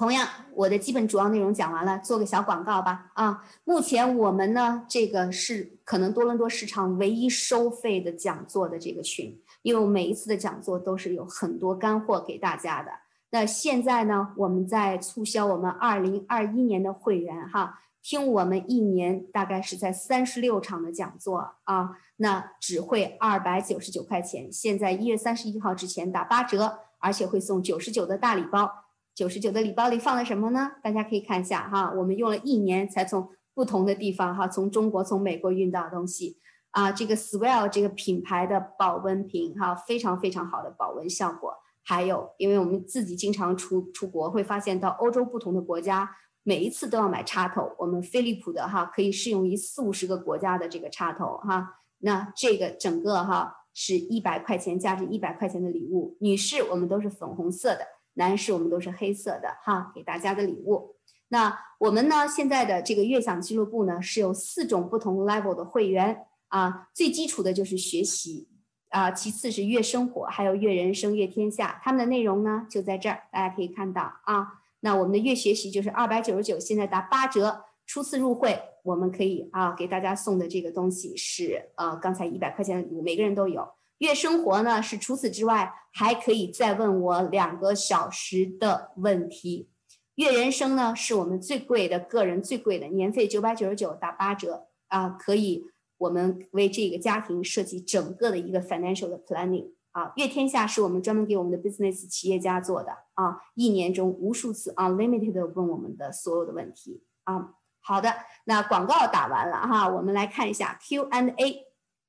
同样，我的基本主要内容讲完了，做个小广告吧。啊，目前我们呢，这个是可能多伦多市场唯一收费的讲座的这个群，因为我每一次的讲座都是有很多干货给大家的。那现在呢，我们在促销我们二零二一年的会员哈，听我们一年大概是在三十六场的讲座啊，那只会二百九十九块钱，现在一月三十一号之前打八折，而且会送九十九的大礼包。九十九的礼包里放了什么呢？大家可以看一下哈，我们用了一年才从不同的地方哈，从中国、从美国运到东西啊。这个 Swell 这个品牌的保温瓶哈，非常非常好的保温效果。还有，因为我们自己经常出出国，会发现到欧洲不同的国家，每一次都要买插头。我们飞利浦的哈，可以适用于四五十个国家的这个插头哈。那这个整个哈是一百块钱，价值一百块钱的礼物。女士，我们都是粉红色的。男士我们都是黑色的哈，给大家的礼物。那我们呢现在的这个悦享俱乐部呢是有四种不同 level 的会员啊，最基础的就是学习啊，其次是悦生活，还有悦人生、悦天下。他们的内容呢就在这儿，大家可以看到啊。那我们的悦学习就是二百九十九，现在打八折。初次入会我们可以啊给大家送的这个东西是呃刚才一百块钱，每个人都有。月生活呢是除此之外还可以再问我两个小时的问题。月人生呢是我们最贵的个人最贵的年费九百九十九打八折啊，可以我们为这个家庭设计整个的一个 financial 的 planning 啊。月天下是我们专门给我们的 business 企业家做的啊，一年中无数次 unlimited 问我们的所有的问题啊。好的，那广告打完了哈，我们来看一下 Q and A，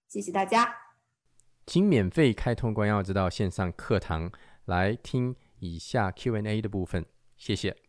谢谢大家。请免费开通关耀之道线上课堂来听以下 qna 的部分，谢谢。